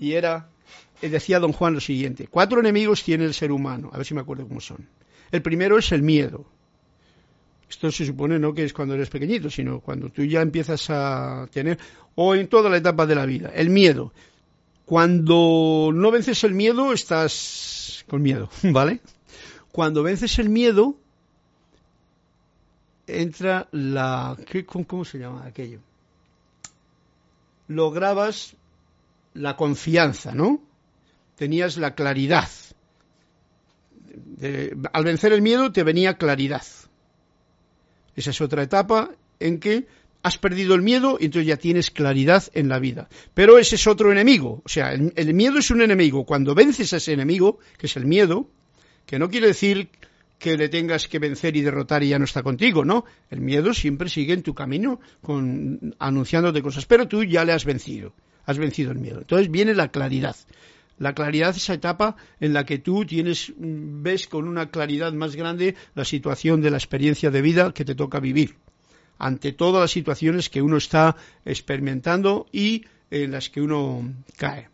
Y era, decía Don Juan lo siguiente, cuatro enemigos tiene el ser humano, a ver si me acuerdo cómo son. El primero es el miedo. Esto se supone no que es cuando eres pequeñito, sino cuando tú ya empiezas a tener, o en toda la etapa de la vida, el miedo. Cuando no vences el miedo, estás con miedo, ¿vale? Cuando vences el miedo, entra la... ¿Cómo se llama aquello? Lograbas la confianza, ¿no? Tenías la claridad. al vencer el miedo te venía claridad. Esa es otra etapa en que has perdido el miedo y entonces ya tienes claridad en la vida. Pero ese es otro enemigo. O sea, el miedo es un enemigo. Cuando vences a ese enemigo, que es el miedo, que no quiere decir que le tengas que vencer y derrotar y ya no está contigo, ¿no? El miedo siempre sigue en tu camino con, anunciándote cosas, pero tú ya le has vencido, has vencido el miedo. Entonces viene la claridad. La claridad es esa etapa en la que tú tienes, ves con una claridad más grande la situación de la experiencia de vida que te toca vivir, ante todas las situaciones que uno está experimentando y en las que uno cae.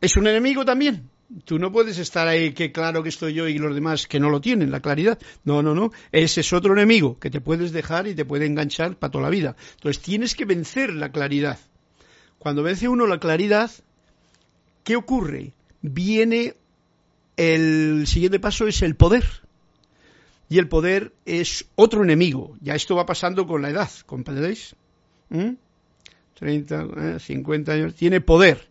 ¿Es un enemigo también? Tú no puedes estar ahí que claro que estoy yo y los demás que no lo tienen, la claridad. No, no, no. Ese es otro enemigo que te puedes dejar y te puede enganchar para toda la vida. Entonces tienes que vencer la claridad. Cuando vence uno la claridad, ¿qué ocurre? Viene el siguiente paso es el poder. Y el poder es otro enemigo. Ya esto va pasando con la edad, ¿comprendéis? 30, 50 ¿eh? años. Tiene poder.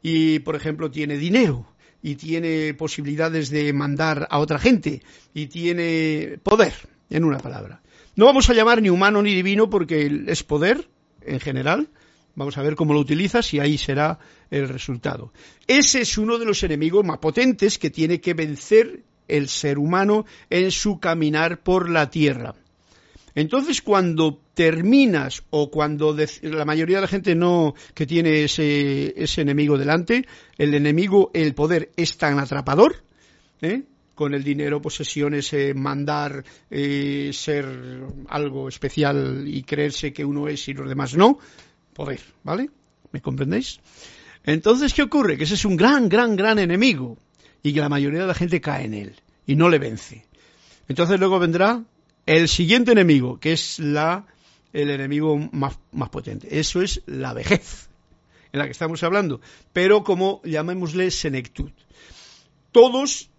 Y, por ejemplo, tiene dinero y tiene posibilidades de mandar a otra gente y tiene poder, en una palabra. No vamos a llamar ni humano ni divino porque es poder en general. Vamos a ver cómo lo utilizas y ahí será el resultado. Ese es uno de los enemigos más potentes que tiene que vencer el ser humano en su caminar por la tierra. Entonces, cuando terminas o cuando la mayoría de la gente no que tiene ese, ese enemigo delante, el enemigo, el poder es tan atrapador, ¿eh? con el dinero, posesiones, eh, mandar, eh, ser algo especial y creerse que uno es y los demás no, poder, ¿vale? ¿Me comprendéis? Entonces, ¿qué ocurre? Que ese es un gran, gran, gran enemigo y que la mayoría de la gente cae en él y no le vence. Entonces luego vendrá el siguiente enemigo, que es la, el enemigo más, más potente, eso es la vejez, en la que estamos hablando, pero como llamémosle senectud. Todos,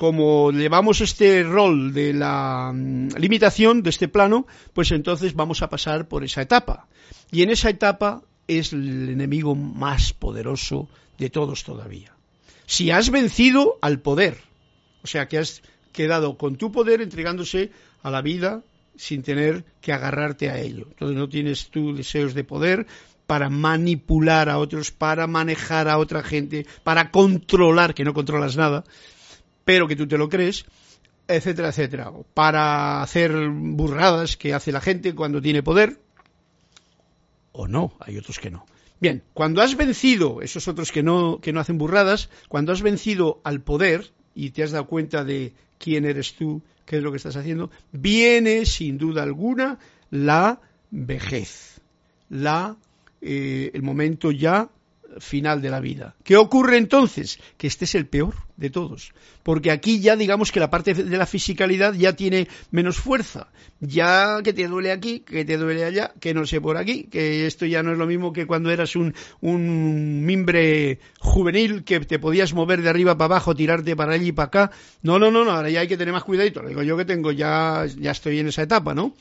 como llevamos este rol de la mm, limitación de este plano, pues entonces vamos a pasar por esa etapa. Y en esa etapa es el enemigo más poderoso de todos todavía. Si has vencido al poder, o sea que has quedado con tu poder entregándose a la vida sin tener que agarrarte a ello. Entonces no tienes tú deseos de poder para manipular a otros, para manejar a otra gente, para controlar, que no controlas nada, pero que tú te lo crees, etcétera, etcétera. Para hacer burradas que hace la gente cuando tiene poder, o no, hay otros que no. Bien, cuando has vencido, esos otros que no, que no hacen burradas, cuando has vencido al poder y te has dado cuenta de quién eres tú, qué es lo que estás haciendo, viene sin duda alguna la vejez, la, eh, el momento ya final de la vida. ¿Qué ocurre entonces? Que este es el peor de todos, porque aquí ya digamos que la parte de la fisicalidad ya tiene menos fuerza, ya que te duele aquí, que te duele allá, que no sé por aquí, que esto ya no es lo mismo que cuando eras un, un mimbre juvenil que te podías mover de arriba para abajo, tirarte para allí y para acá. No, no, no, no, ahora ya hay que tener más cuidadito. digo yo que tengo ya, ya estoy en esa etapa, ¿no?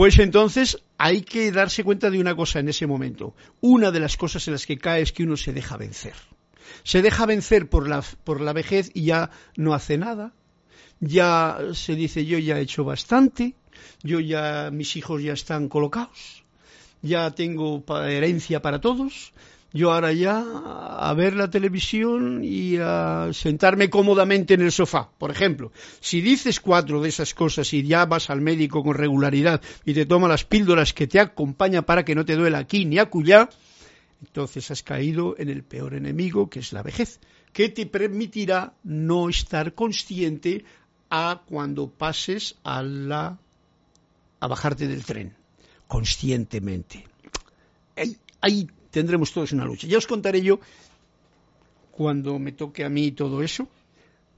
Pues entonces hay que darse cuenta de una cosa en ese momento. Una de las cosas en las que cae es que uno se deja vencer. Se deja vencer por la, por la vejez y ya no hace nada. Ya se dice yo ya he hecho bastante, yo ya mis hijos ya están colocados, ya tengo herencia para todos, yo ahora ya a ver la televisión y a sentarme cómodamente en el sofá. Por ejemplo, si dices cuatro de esas cosas y ya vas al médico con regularidad y te toma las píldoras que te acompañan para que no te duela aquí ni acullá, entonces has caído en el peor enemigo que es la vejez, que te permitirá no estar consciente a cuando pases a la a bajarte del tren conscientemente. Ahí, tendremos todos una lucha. Ya os contaré yo cuando me toque a mí todo eso,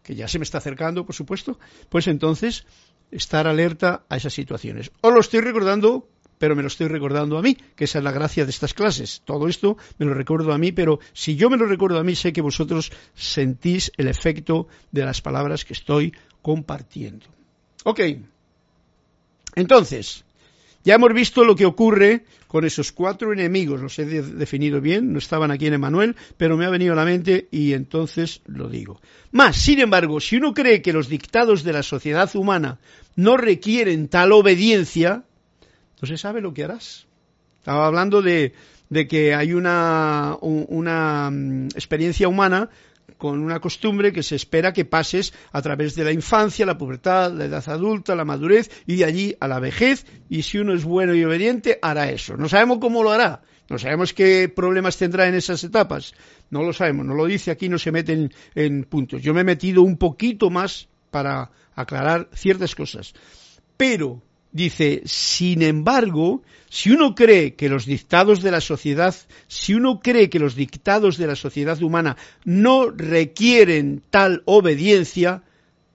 que ya se me está acercando, por supuesto, pues entonces estar alerta a esas situaciones. Os lo estoy recordando, pero me lo estoy recordando a mí, que esa es la gracia de estas clases. Todo esto me lo recuerdo a mí, pero si yo me lo recuerdo a mí, sé que vosotros sentís el efecto de las palabras que estoy compartiendo. Ok. Entonces, ya hemos visto lo que ocurre con esos cuatro enemigos, los he definido bien, no estaban aquí en Emanuel, pero me ha venido a la mente y entonces lo digo. Más, sin embargo, si uno cree que los dictados de la sociedad humana no requieren tal obediencia, entonces sabe lo que harás. Estaba hablando de, de que hay una, una mm, experiencia humana con una costumbre que se espera que pases a través de la infancia, la pubertad, la edad adulta, la madurez y de allí a la vejez. Y si uno es bueno y obediente, hará eso. No sabemos cómo lo hará. No sabemos qué problemas tendrá en esas etapas. No lo sabemos. No lo dice aquí, no se mete en, en puntos. Yo me he metido un poquito más para aclarar ciertas cosas. Pero dice, sin embargo, si uno cree que los dictados de la sociedad, si uno cree que los dictados de la sociedad humana no requieren tal obediencia,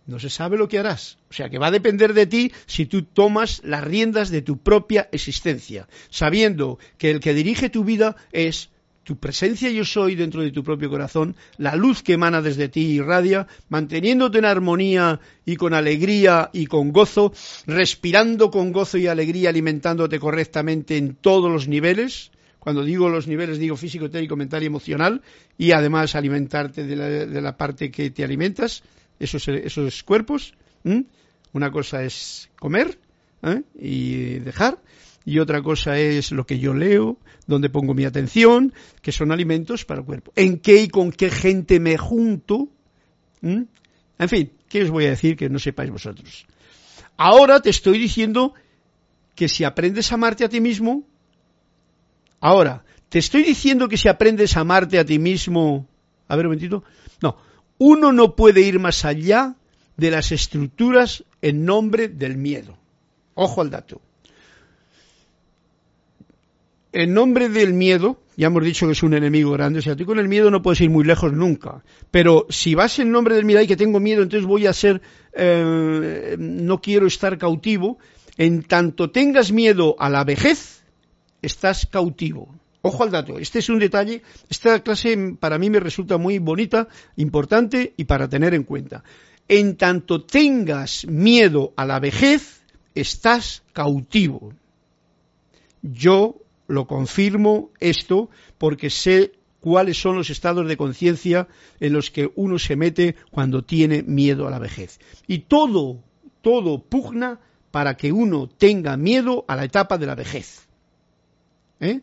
no se sabe lo que harás. O sea que va a depender de ti si tú tomas las riendas de tu propia existencia, sabiendo que el que dirige tu vida es tu presencia yo soy dentro de tu propio corazón, la luz que emana desde ti irradia, manteniéndote en armonía y con alegría y con gozo, respirando con gozo y alegría, alimentándote correctamente en todos los niveles. Cuando digo los niveles, digo físico, técnico, mental y emocional, y además alimentarte de la, parte que te alimentas, esos, esos cuerpos. Una cosa es comer ¿eh? y dejar, y otra cosa es lo que yo leo, donde pongo mi atención, que son alimentos para el cuerpo. ¿En qué y con qué gente me junto? ¿Mm? En fin, ¿qué os voy a decir que no sepáis vosotros? Ahora te estoy diciendo que si aprendes a amarte a ti mismo, ahora, te estoy diciendo que si aprendes a amarte a ti mismo, a ver un momentito, no, uno no puede ir más allá de las estructuras en nombre del miedo. Ojo al dato en nombre del miedo, ya hemos dicho que es un enemigo grande, o sea, tú con el miedo no puedes ir muy lejos nunca, pero si vas en nombre del miedo y que tengo miedo, entonces voy a ser, eh, no quiero estar cautivo, en tanto tengas miedo a la vejez, estás cautivo. Ojo al dato, este es un detalle, esta clase para mí me resulta muy bonita, importante y para tener en cuenta. En tanto tengas miedo a la vejez, estás cautivo. Yo lo confirmo esto porque sé cuáles son los estados de conciencia en los que uno se mete cuando tiene miedo a la vejez. Y todo, todo pugna para que uno tenga miedo a la etapa de la vejez. ¿Eh?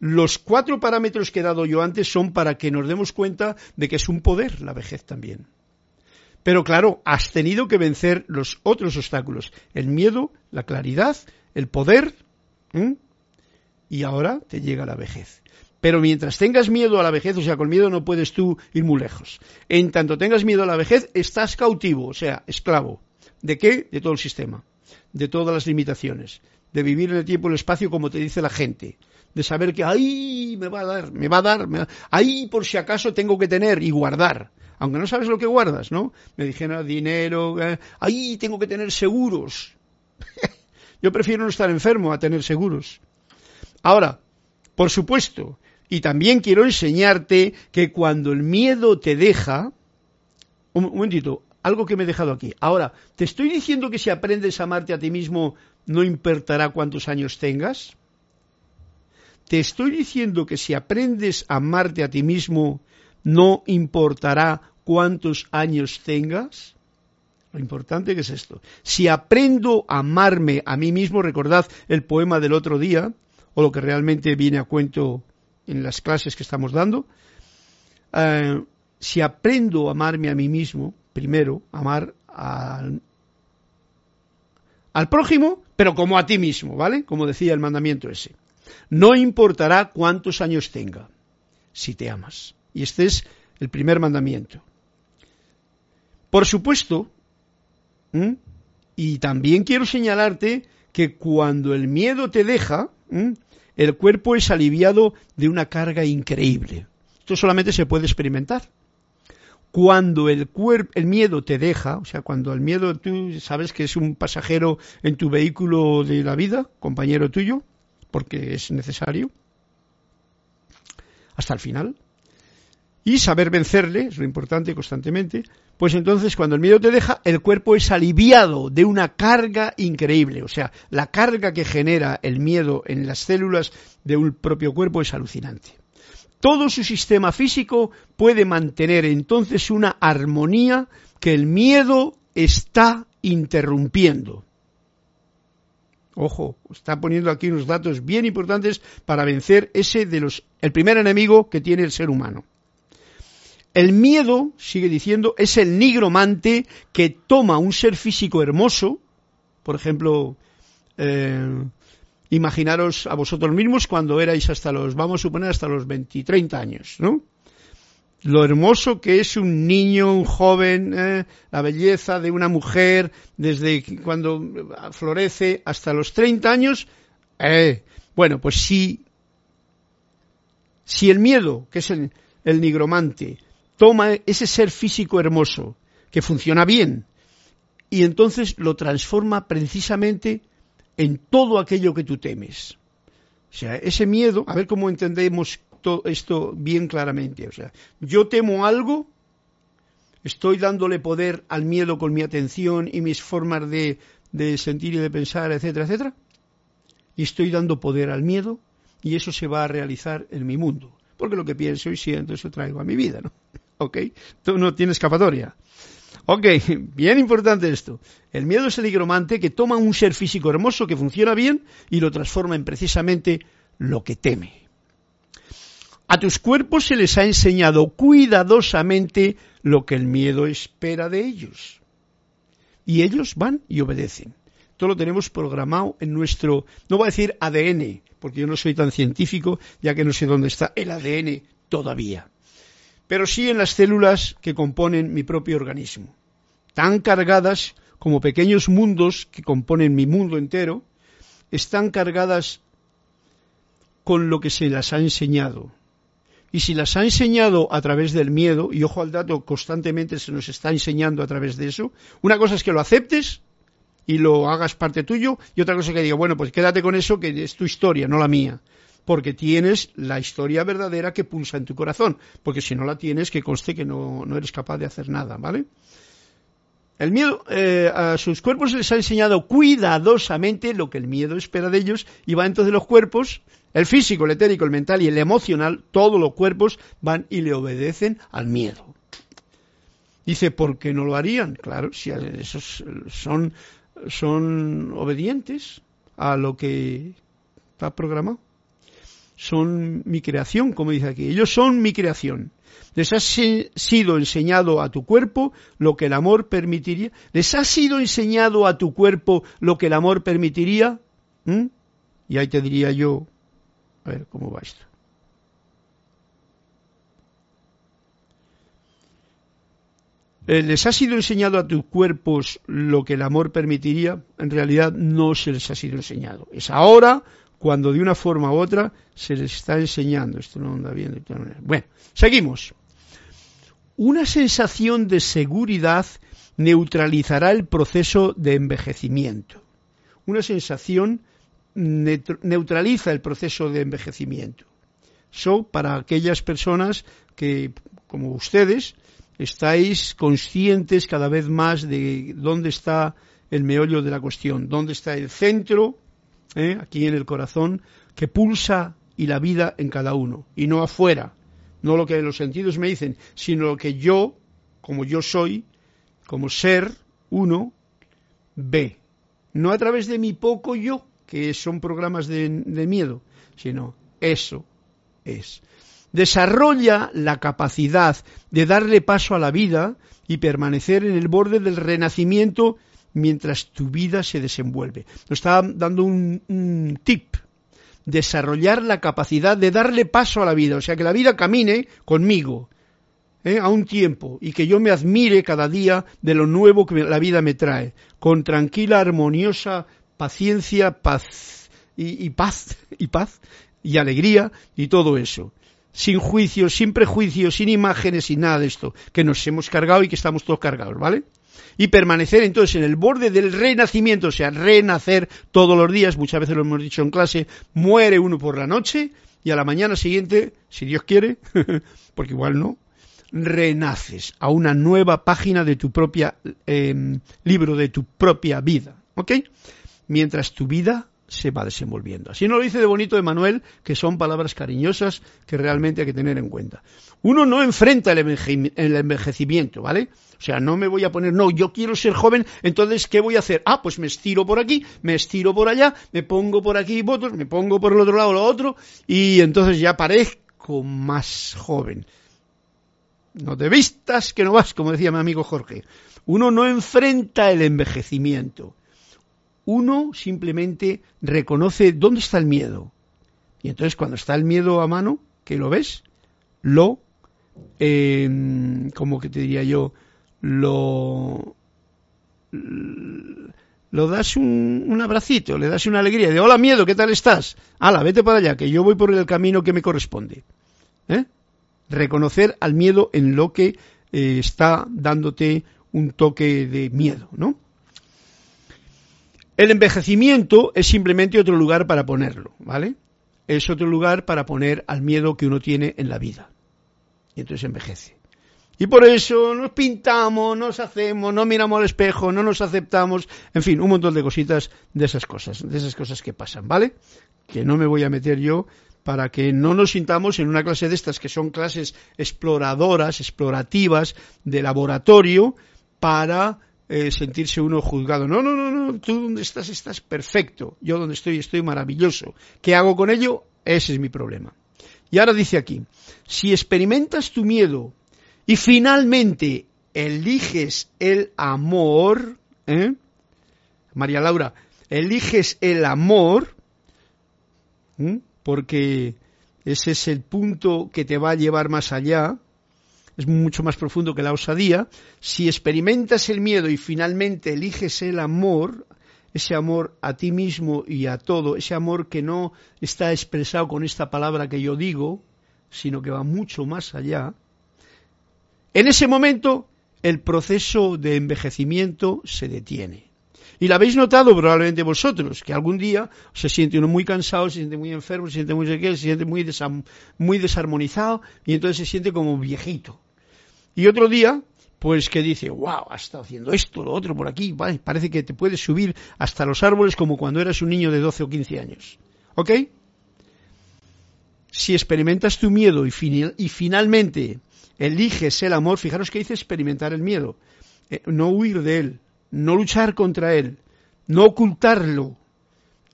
Los cuatro parámetros que he dado yo antes son para que nos demos cuenta de que es un poder la vejez también. Pero claro, has tenido que vencer los otros obstáculos, el miedo, la claridad, el poder, y ahora te llega la vejez. Pero mientras tengas miedo a la vejez, o sea, con miedo no puedes tú ir muy lejos. En tanto tengas miedo a la vejez, estás cautivo, o sea, esclavo. ¿De qué? De todo el sistema, de todas las limitaciones, de vivir en el tiempo y el espacio como te dice la gente, de saber que ahí me va a dar, me va a dar, ahí por si acaso tengo que tener y guardar. Aunque no sabes lo que guardas, ¿no? Me dijeron dinero, eh, ahí tengo que tener seguros. Yo prefiero no estar enfermo a tener seguros. Ahora, por supuesto, y también quiero enseñarte que cuando el miedo te deja, un, momentito, algo que me he dejado aquí. Ahora, ¿te estoy diciendo que si aprendes a amarte a ti mismo no importará cuántos años tengas? ¿Te estoy diciendo que si aprendes a amarte a ti mismo no importará cuántos años tengas? Lo importante que es esto. Si aprendo a amarme a mí mismo, recordad el poema del otro día, o lo que realmente viene a cuento en las clases que estamos dando, eh, si aprendo a amarme a mí mismo, primero, amar al, al prójimo, pero como a ti mismo, ¿vale? Como decía el mandamiento ese. No importará cuántos años tenga, si te amas. Y este es el primer mandamiento. Por supuesto, y también quiero señalarte que cuando el miedo te deja, el cuerpo es aliviado de una carga increíble. Esto solamente se puede experimentar. Cuando el, miedo te deja, o sea, cuando el miedo tú sabes que es un pasajero en tu vehículo de la vida, compañero tuyo, porque es necesario, hasta el final, y saber vencerle, es lo importante constantemente, pues entonces cuando el miedo te deja, el cuerpo es aliviado de una carga increíble. O sea, la carga que genera el miedo en las células de un propio cuerpo es alucinante. Todo su sistema físico puede mantener entonces una armonía que el miedo está interrumpiendo. Ojo, está poniendo aquí unos datos bien importantes para vencer ese de los el primer enemigo que tiene el ser humano. El miedo, sigue diciendo, es el nigromante que toma un ser físico hermoso, por ejemplo, eh, imaginaros a vosotros mismos cuando erais hasta los, vamos a suponer, hasta los 20, 30 años, ¿no? Lo hermoso que es un niño, un joven, eh, la belleza de una mujer desde cuando florece hasta los 30 años. Eh, bueno, pues si, si el miedo, que es el, el nigromante, toma ese ser físico hermoso, que funciona bien, y entonces lo transforma precisamente en todo aquello que tú temes. O sea, ese miedo, a ver cómo entendemos todo esto bien claramente. O sea, yo temo algo, estoy dándole poder al miedo con mi atención y mis formas de, de sentir y de pensar, etcétera, etcétera, y estoy dando poder al miedo, y eso se va a realizar en mi mundo. Porque lo que pienso y siento, eso traigo a mi vida, ¿no? ¿Ok? Tú no tienes escapatoria. Ok, bien importante esto. El miedo es el higromante que toma un ser físico hermoso que funciona bien y lo transforma en precisamente lo que teme. A tus cuerpos se les ha enseñado cuidadosamente lo que el miedo espera de ellos. Y ellos van y obedecen. Todo lo tenemos programado en nuestro, no voy a decir ADN, porque yo no soy tan científico, ya que no sé dónde está el ADN todavía pero sí en las células que componen mi propio organismo, tan cargadas como pequeños mundos que componen mi mundo entero, están cargadas con lo que se las ha enseñado. Y si las ha enseñado a través del miedo, y ojo al dato, constantemente se nos está enseñando a través de eso, una cosa es que lo aceptes y lo hagas parte tuyo, y otra cosa que diga, bueno, pues quédate con eso, que es tu historia, no la mía porque tienes la historia verdadera que pulsa en tu corazón, porque si no la tienes, que conste que no, eres capaz de hacer nada, ¿vale? El miedo, eh, a sus cuerpos les ha enseñado cuidadosamente lo que el miedo espera de ellos y va entonces los cuerpos, el físico, el etérico, el mental y el emocional, todos los cuerpos van y le obedecen al miedo. Dice, ¿por qué no lo harían? Claro, si esos son, son obedientes a lo que está programado son mi creación, como dice aquí. Ellos son mi creación. Les ha sido enseñado a tu cuerpo lo que el amor permitiría. Les ha sido enseñado a tu cuerpo lo que el amor permitiría. ¿Mm? Y ahí te diría yo, a ver cómo va esto. Eh, les ha sido enseñado a tus cuerpos lo que el amor permitiría, en realidad no se les ha sido enseñado. Es ahora cuando de una forma u otra se les está enseñando. Esto no anda bien de. Bueno, seguimos. Una sensación de seguridad neutralizará el proceso de envejecimiento. Una sensación neutraliza el proceso de envejecimiento. So, para aquellas personas que, como ustedes, estáis conscientes cada vez más de dónde está el meollo de la cuestión, dónde está el centro, ¿eh? aquí en el corazón, que pulsa y la vida en cada uno, y no afuera, no lo que los sentidos me dicen, sino lo que yo, como yo soy, como ser uno, ve. No a través de mi poco yo, que son programas de, de miedo, sino eso es. Desarrolla la capacidad de darle paso a la vida y permanecer en el borde del renacimiento mientras tu vida se desenvuelve. Nos está dando un, tip, desarrollar la capacidad de darle paso a la vida, o sea, que la vida camine conmigo ¿eh? a un tiempo y que yo me admire cada día de lo nuevo que la vida me trae, con tranquila, armoniosa paciencia, paz y, y paz y paz y alegría y todo eso sin juicios, sin prejuicios, sin imágenes, sin nada de esto, que nos hemos cargado y que estamos todos cargados, ¿vale? Y permanecer entonces en el borde del renacimiento, o sea, renacer todos los días, muchas veces lo hemos dicho en clase, muere uno por la noche y a la mañana siguiente, si Dios quiere, porque igual no, renaces a una nueva página de tu propia em, libro, de tu propia vida, ¿ok? Mientras tu vida se va desenvolviendo. Así nos lo dice de bonito Emanuel, que son palabras cariñosas que realmente hay que tener en cuenta. Uno no enfrenta el, envejecimiento, ¿vale? O sea, no me voy a poner, no, yo quiero ser joven, entonces, ¿qué voy a hacer? Ah, pues me estiro por aquí, me estiro por allá, me pongo por aquí votos, me pongo por el otro lado lo otro, y entonces ya parezco más joven. No te vistas que no vas, como decía mi amigo Jorge. Uno no enfrenta el envejecimiento uno simplemente reconoce dónde está el miedo. Y entonces cuando está el miedo a mano, que lo ves, lo, como que te diría yo, lo, lo das un, un, abracito, le das una alegría, de hola miedo, ¿qué tal estás? Hala, vete para allá, que yo voy por el camino que me corresponde. ¿Eh? Reconocer al miedo en lo que eh, está dándote un toque de miedo, ¿no? El envejecimiento es simplemente otro lugar para ponerlo, ¿vale? Es otro lugar para poner al miedo que uno tiene en la vida. Y entonces envejece. Y por eso nos pintamos, nos hacemos, no miramos al espejo, no nos aceptamos, en fin, un montón de cositas de esas cosas, de esas cosas que pasan, ¿vale? Que no me voy a meter yo para que no nos sintamos en una clase de estas que son clases exploradoras, explorativas, de laboratorio, para eh, sentirse uno juzgado. No, no, no, no, tú donde estás estás perfecto. Yo donde estoy estoy maravilloso. ¿Qué hago con ello? Ese es mi problema. Y ahora dice aquí, si experimentas tu miedo y finalmente eliges el amor, ¿eh? María Laura, eliges el amor, porque ese es el punto que te va a llevar más allá, es mucho más profundo que la osadía, si experimentas el miedo y finalmente eliges el amor, ese amor a ti mismo y a todo, ese amor que no está expresado con esta palabra que yo digo, sino que va mucho más allá, en ese momento el proceso de envejecimiento se detiene. Y lo habéis notado probablemente vosotros, que algún día se siente uno muy cansado, se siente muy enfermo, se siente muy se siente muy, muy desarmonizado y entonces se siente como viejito. Y otro día, pues que dice, wow, ha estado haciendo esto, lo otro por aquí, parece que te puedes subir hasta los árboles como cuando eras un niño de 12 o 15 años. ¿Ok? Si experimentas tu miedo y, finalmente eliges el amor, fijaros que dice experimentar el miedo, eh, no huir de él, no luchar contra él, no ocultarlo.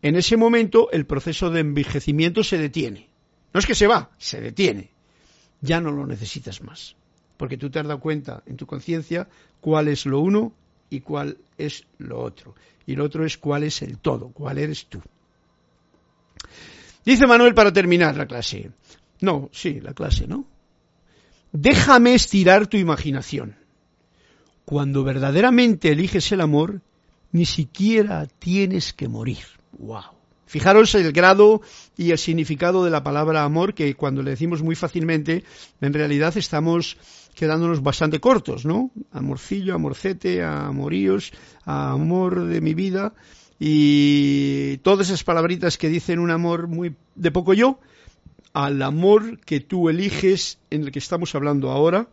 En ese momento el proceso de envejecimiento se detiene. No es que se va, se detiene. Ya no lo necesitas más porque tú te has dado cuenta en tu conciencia cuál es lo uno y cuál es lo otro. Y lo otro es cuál es el todo, cuál eres tú. Dice Manuel para terminar la clase. No, sí, la clase, ¿no? Déjame estirar tu imaginación. Cuando verdaderamente eliges el amor, ni siquiera tienes que morir. ¡Wow! Fijaros el grado y el significado de la palabra amor, que cuando le decimos muy fácilmente, en realidad estamos quedándonos bastante cortos, ¿no? Amorcillo, amorcete, amoríos, amor de mi vida, y todas esas palabritas que dicen un amor muy de poco yo, al amor que tú eliges en el que estamos hablando ahora,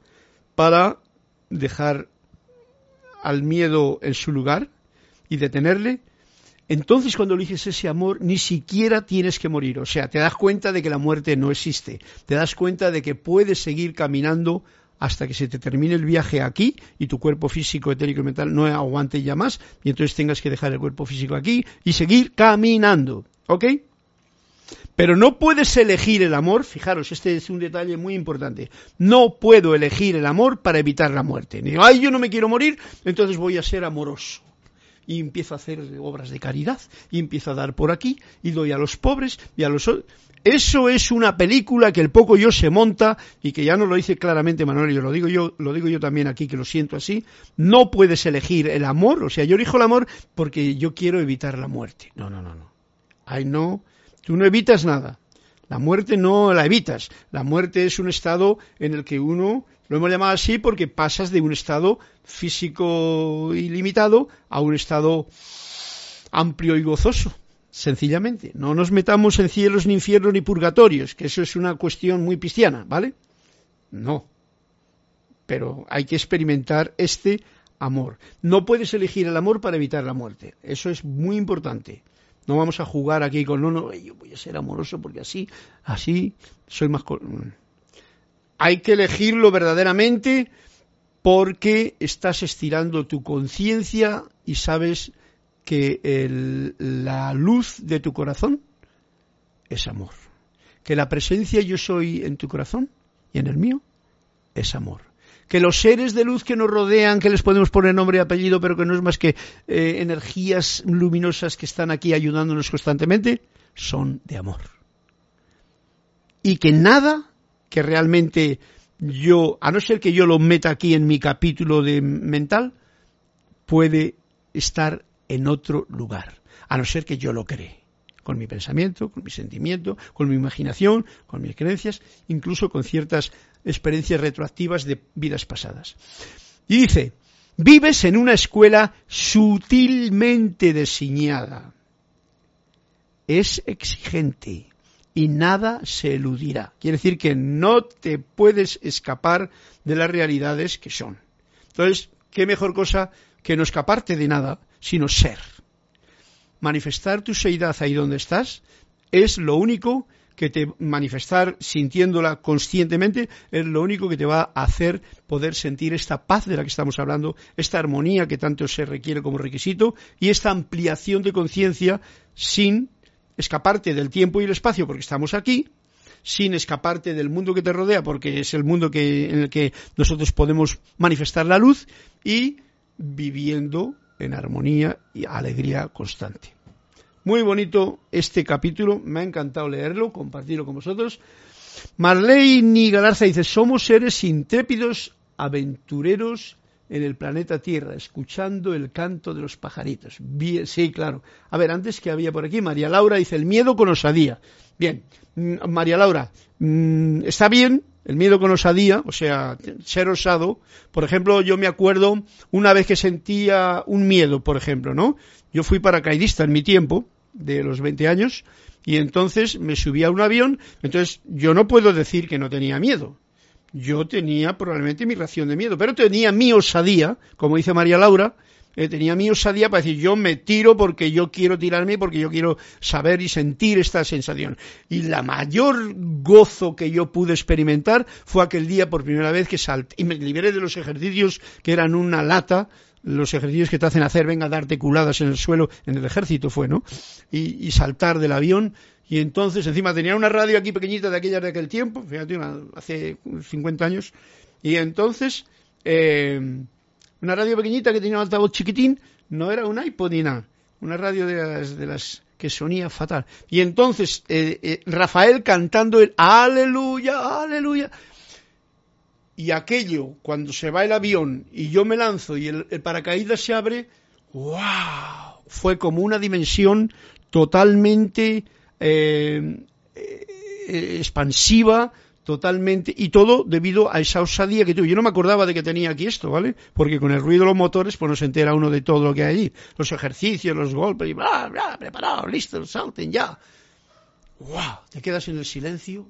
para dejar al miedo en su lugar y detenerle, entonces cuando eliges ese amor ni siquiera tienes que morir. O sea, te das cuenta de que la muerte no existe. Te das cuenta de que puedes seguir caminando hasta que se te termine el viaje aquí y tu cuerpo físico, etérico y mental no aguante ya más y entonces tengas que dejar el cuerpo físico aquí y seguir caminando. ¿Ok? Pero no puedes elegir el amor, fijaros, este es un detalle muy importante. No puedo elegir el amor para evitar la muerte. Ni, ay, yo no me quiero morir, entonces voy a ser amoroso. Y empiezo a hacer obras de caridad, y empiezo a dar por aquí, y doy a los pobres y a los... Eso es una película que el poco yo se monta y que ya no lo dice claramente Manuel, yo lo digo yo, lo digo yo también aquí que lo siento así. No puedes elegir el amor, o sea, yo elijo el amor porque yo quiero evitar la muerte. No, no, no, no. Ay, no, Tú no evitas nada. La muerte no la evitas. La muerte es un estado en el que uno, lo hemos llamado así porque pasas de un estado físico ilimitado a un estado amplio y gozoso. Sencillamente. No nos metamos en cielos, ni infiernos, ni purgatorios, que eso es una cuestión muy cristiana, ¿vale? No. Pero hay que experimentar este amor. No puedes elegir el amor para evitar la muerte. Eso es muy importante. No vamos a jugar aquí con, no, no, yo voy a ser amoroso porque así, así soy más... Hay que elegirlo verdaderamente porque estás estirando tu conciencia y sabes que la luz de tu corazón es amor. Que la presencia yo soy en tu corazón y en el mío es amor que los seres de luz que nos rodean, que les podemos poner nombre y apellido, pero que no es más que eh, energías luminosas que están aquí ayudándonos constantemente, son de amor. Y que nada que realmente yo, a no ser que yo lo meta aquí en mi capítulo de mental, puede estar en otro lugar, a no ser que yo lo cree con mi pensamiento, con mi sentimiento, con mi imaginación, con mis creencias, incluso con ciertas experiencias retroactivas de vidas pasadas. Y dice, vives en una escuela sutilmente diseñada. Es exigente y nada se eludirá. Quiere decir que no te puedes escapar de las realidades que son. Entonces, ¿qué mejor cosa que no escaparte de nada, sino ser? manifestar tu seidad ahí donde estás es lo único que te manifestar sintiéndola conscientemente es lo único que te va a hacer poder sentir esta paz de la que estamos hablando, esta armonía que tanto se requiere como requisito y esta ampliación de conciencia sin escaparte del tiempo y el espacio porque estamos aquí, sin escaparte del mundo que te rodea porque es el mundo que, en el que nosotros podemos manifestar la luz y viviendo en armonía y alegría constante. Muy bonito este capítulo, me ha encantado leerlo, compartirlo con vosotros. Marley Galarza dice, somos seres intrépidos, aventureros en el planeta Tierra, escuchando el canto de los pajaritos. Bien, sí, claro. A ver, antes que había por aquí, María Laura dice, el miedo con osadía. Bien, mm, María Laura, mm, está bien el miedo con osadía, o sea, ser osado. Por ejemplo, yo me acuerdo una vez que sentía un miedo, por ejemplo, ¿no? Yo fui paracaidista en mi tiempo, de los 20 años, y entonces me subí a un avión, entonces yo no puedo decir que no tenía miedo. Yo tenía probablemente mi ración de miedo, pero tenía mi osadía, como dice María Laura, eh, tenía mi osadía para decir yo me tiro porque yo quiero tirarme, porque yo quiero saber y sentir esta sensación. Y la mayor gozo que yo pude experimentar fue aquel día por primera vez que salté y me liberé de los ejercicios que eran una lata, los ejercicios que te hacen hacer, venga darte culadas en el suelo, en el ejército fue, ¿no? Y, saltar del avión. Y entonces encima tenía una radio aquí pequeñita de aquella de aquel tiempo, fíjate, hace 50 años. Y entonces... Eh, una radio pequeñita que tenía un altavoz chiquitín, no era un iPod ni nada, una radio de las, que sonía fatal. Y entonces eh, eh, Rafael cantando el aleluya, aleluya. Y aquello, cuando se va el avión y yo me lanzo y el, paracaídas se abre, ¡wow! Fue como una dimensión totalmente eh, expansiva, totalmente, y todo debido a esa osadía que tuve. Yo no me acordaba de que tenía aquí esto, ¿vale? Porque con el ruido de los motores, pues no se entera uno de todo lo que hay allí. Los ejercicios, los golpes, y bla, bla, preparado, listo, salten ya. ¡Wow! Te quedas en el silencio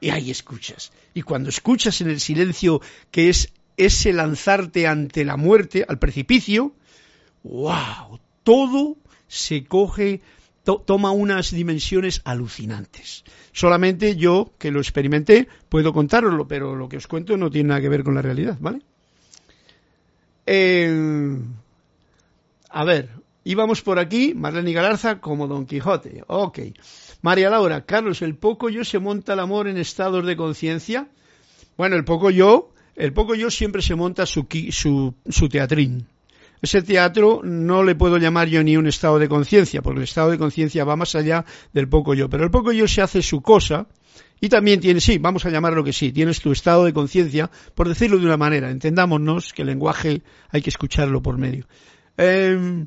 y ahí escuchas. Y cuando escuchas en el silencio, que es ese lanzarte ante la muerte, al precipicio, wow, todo se coge, toma unas dimensiones alucinantes. Solamente yo, que lo experimenté, puedo contároslo, pero lo que os cuento no tiene nada que ver con la realidad, ¿vale? Eh, a ver, íbamos por aquí, Marlene Galarza como Don Quijote. Ok. María Laura, Carlos, ¿el poco yo se monta el amor en estados de conciencia? Bueno, el poco yo, el poco yo siempre se monta su, su, su teatrín. Ese teatro no le puedo llamar yo ni un estado de conciencia, porque el estado de conciencia va más allá del poco yo. Pero el poco yo se hace su cosa y también tiene, sí, vamos a llamarlo que sí, tienes tu estado de conciencia, por decirlo de una manera. Entendámonos que el lenguaje hay que escucharlo por medio. Em,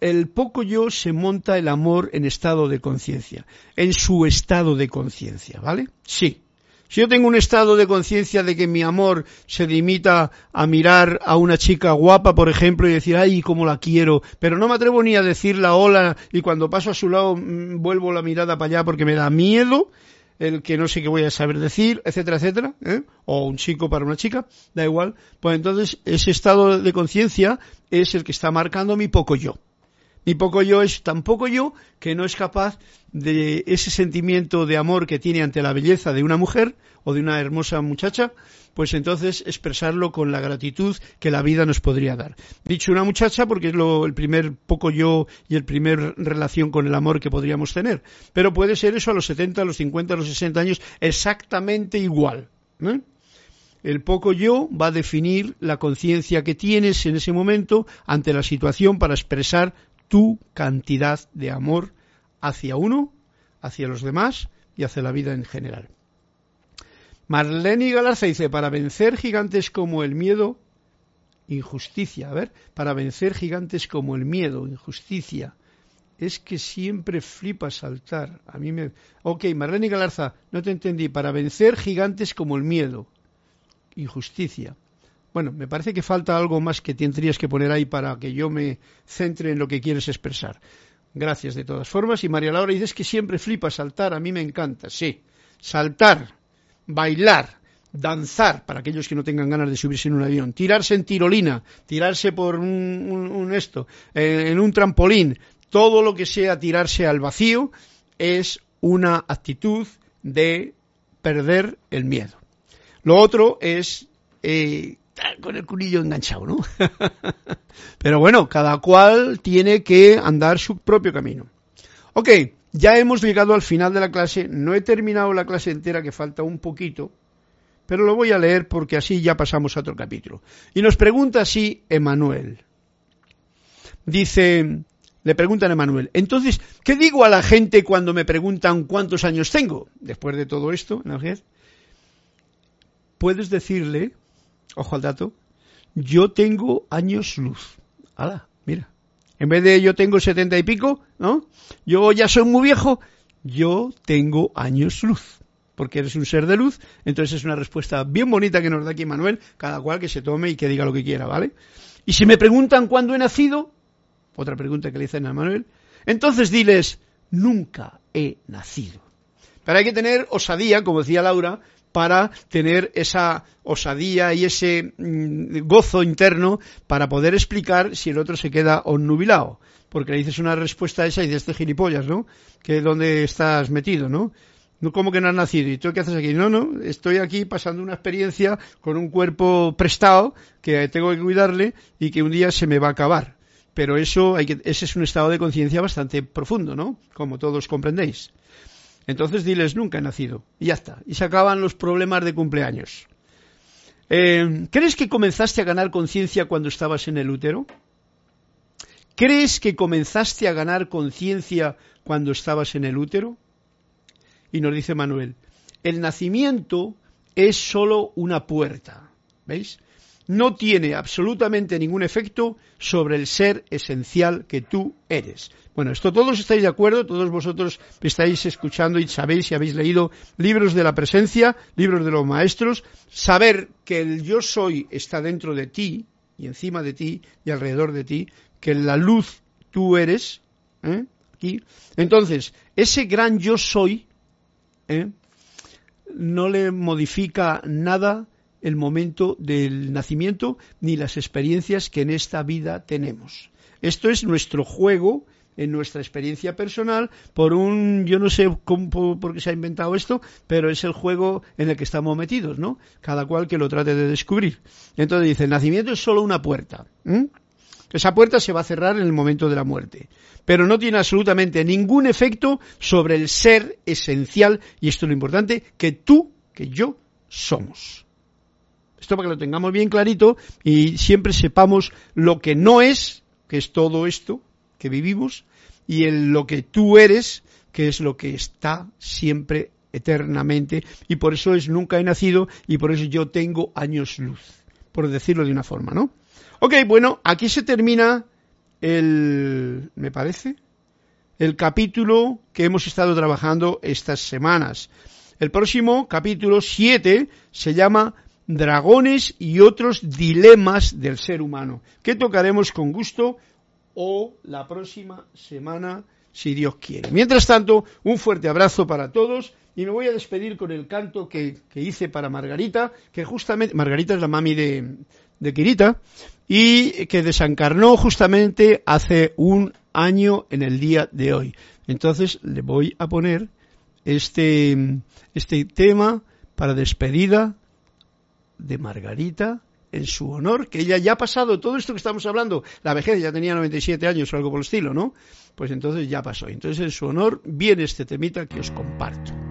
el poco yo se monta el amor en estado de conciencia, en su estado de conciencia, ¿vale? Sí. Si yo tengo un estado de conciencia de que mi amor se limita a mirar a una chica guapa, por ejemplo, y decir, ay, cómo la quiero, pero no me atrevo ni a decirle hola y cuando paso a su lado mm, vuelvo la mirada para allá porque me da miedo, el que no sé qué voy a saber decir, etcétera, etcétera, ¿eh? o un chico para una chica, da igual, pues entonces ese estado de conciencia es el que está marcando mi poco yo. Mi poco yo es tan poco yo que no es capaz de ese sentimiento de amor que tiene ante la belleza de una mujer o de una hermosa muchacha, pues entonces expresarlo con la gratitud que la vida nos podría dar. Dicho una muchacha porque es lo, el primer poco yo y el primer relación con el amor que podríamos tener. Pero puede ser eso a los 70, a los 50, a los 60 años exactamente igual. ¿eh? El poco yo va a definir la conciencia que tienes en ese momento ante la situación para expresar tu cantidad de amor hacia uno, hacia los demás y hacia la vida en general. Marlene Galarza dice, para vencer gigantes como el miedo, injusticia, a ver, para vencer gigantes como el miedo, injusticia, es que siempre flipa saltar. A mí me... Ok, Marlene Galarza, no te entendí, para vencer gigantes como el miedo, injusticia. Bueno, me parece que falta algo más que tendrías que poner ahí para que yo me centre en lo que quieres expresar. Gracias de todas formas. Y María Laura dices que siempre flipa saltar, a mí me encanta. Sí, saltar, bailar, danzar, para aquellos que no tengan ganas de subirse en un avión, tirarse en tirolina, tirarse por un, esto, en un trampolín, todo lo que sea tirarse al vacío es una actitud de perder el miedo. Lo otro es eh, con el cunillo enganchado, ¿no? Pero bueno, cada cual tiene que andar su propio camino. Ok, ya hemos llegado al final de la clase, no he terminado la clase entera, que falta un poquito, pero lo voy a leer porque así ya pasamos a otro capítulo. Y nos pregunta así Emanuel. Dice, le preguntan a Emanuel, entonces, ¿qué digo a la gente cuando me preguntan cuántos años tengo? Después de todo esto, ¿no? puedes decirle ojo al dato, yo tengo años luz. ¡Hala! Mira. En vez de yo tengo setenta y pico, ¿no? Yo ya soy muy viejo, yo tengo años luz. Porque eres un ser de luz. Entonces es una respuesta bien bonita que nos da aquí Manuel, cada cual que se tome y que diga lo que quiera, ¿vale? Y si me preguntan cuándo he nacido, otra pregunta que le dicen a Manuel, entonces diles, nunca he nacido. Pero hay que tener osadía, como decía Laura, para tener esa osadía y ese mm, gozo interno para poder explicar si el otro se queda onnubilado. Porque le dices una respuesta a esa y de este gilipollas, ¿no? Que dónde estás metido, ¿no? No como que no has nacido. ¿Y tú qué haces aquí? No, no, estoy aquí pasando una experiencia con un cuerpo prestado que tengo que cuidarle y que un día se me va a acabar. Pero eso, hay que, ese es un estado de conciencia bastante profundo, ¿no? Como todos comprendéis. Entonces diles, nunca he nacido. Y ya está. Y se acaban los problemas de cumpleaños. Eh, ¿Crees que comenzaste a ganar conciencia cuando estabas en el útero? ¿Crees que comenzaste a ganar conciencia cuando estabas en el útero? Y nos dice Manuel, el nacimiento es sólo una puerta. ¿Veis? No tiene absolutamente ningún efecto sobre el ser esencial que tú eres. Bueno, esto todos estáis de acuerdo, todos vosotros estáis escuchando y sabéis y habéis leído libros de la presencia, libros de los maestros, saber que el yo soy está dentro de ti y encima de ti y alrededor de ti, que la luz tú eres, ¿eh? aquí. Entonces, ese gran yo soy ¿eh? no le modifica nada el momento del nacimiento ni las experiencias que en esta vida tenemos. Esto es nuestro juego en nuestra experiencia personal por un, yo no sé cómo, por qué se ha inventado esto, pero es el juego en el que estamos metidos, ¿no? Cada cual que lo trate de descubrir. Entonces dice, el nacimiento es solo una puerta. Esa puerta se va a cerrar en el momento de la muerte, pero no tiene absolutamente ningún efecto sobre el ser esencial, y esto es lo importante, que tú, que yo somos. Esto para que lo tengamos bien clarito y siempre sepamos lo que no es, que es todo esto que vivimos, y en lo que tú eres, que es lo que está siempre eternamente, y por eso es nunca he nacido y por eso yo tengo años luz, por decirlo de una forma, ¿no? Ok, bueno, aquí se termina el, me parece, el capítulo que hemos estado trabajando estas semanas. El próximo capítulo 7 se llama Dragones y otros dilemas del ser humano, que tocaremos con gusto o la próxima semana, si Dios quiere. Mientras tanto, un fuerte abrazo para todos y me voy a despedir con el canto que, hice para Margarita, que justamente, Margarita es la mami de, de Kirita, y que desencarnó justamente hace un año en el día de hoy. Entonces le voy a poner este, este tema para despedida de Margarita en su honor, que ella ya ha pasado todo esto que estamos hablando, la vejez ya tenía 97 años o algo por el estilo, ¿no? Pues entonces ya pasó. Entonces en su honor viene este temita que os comparto.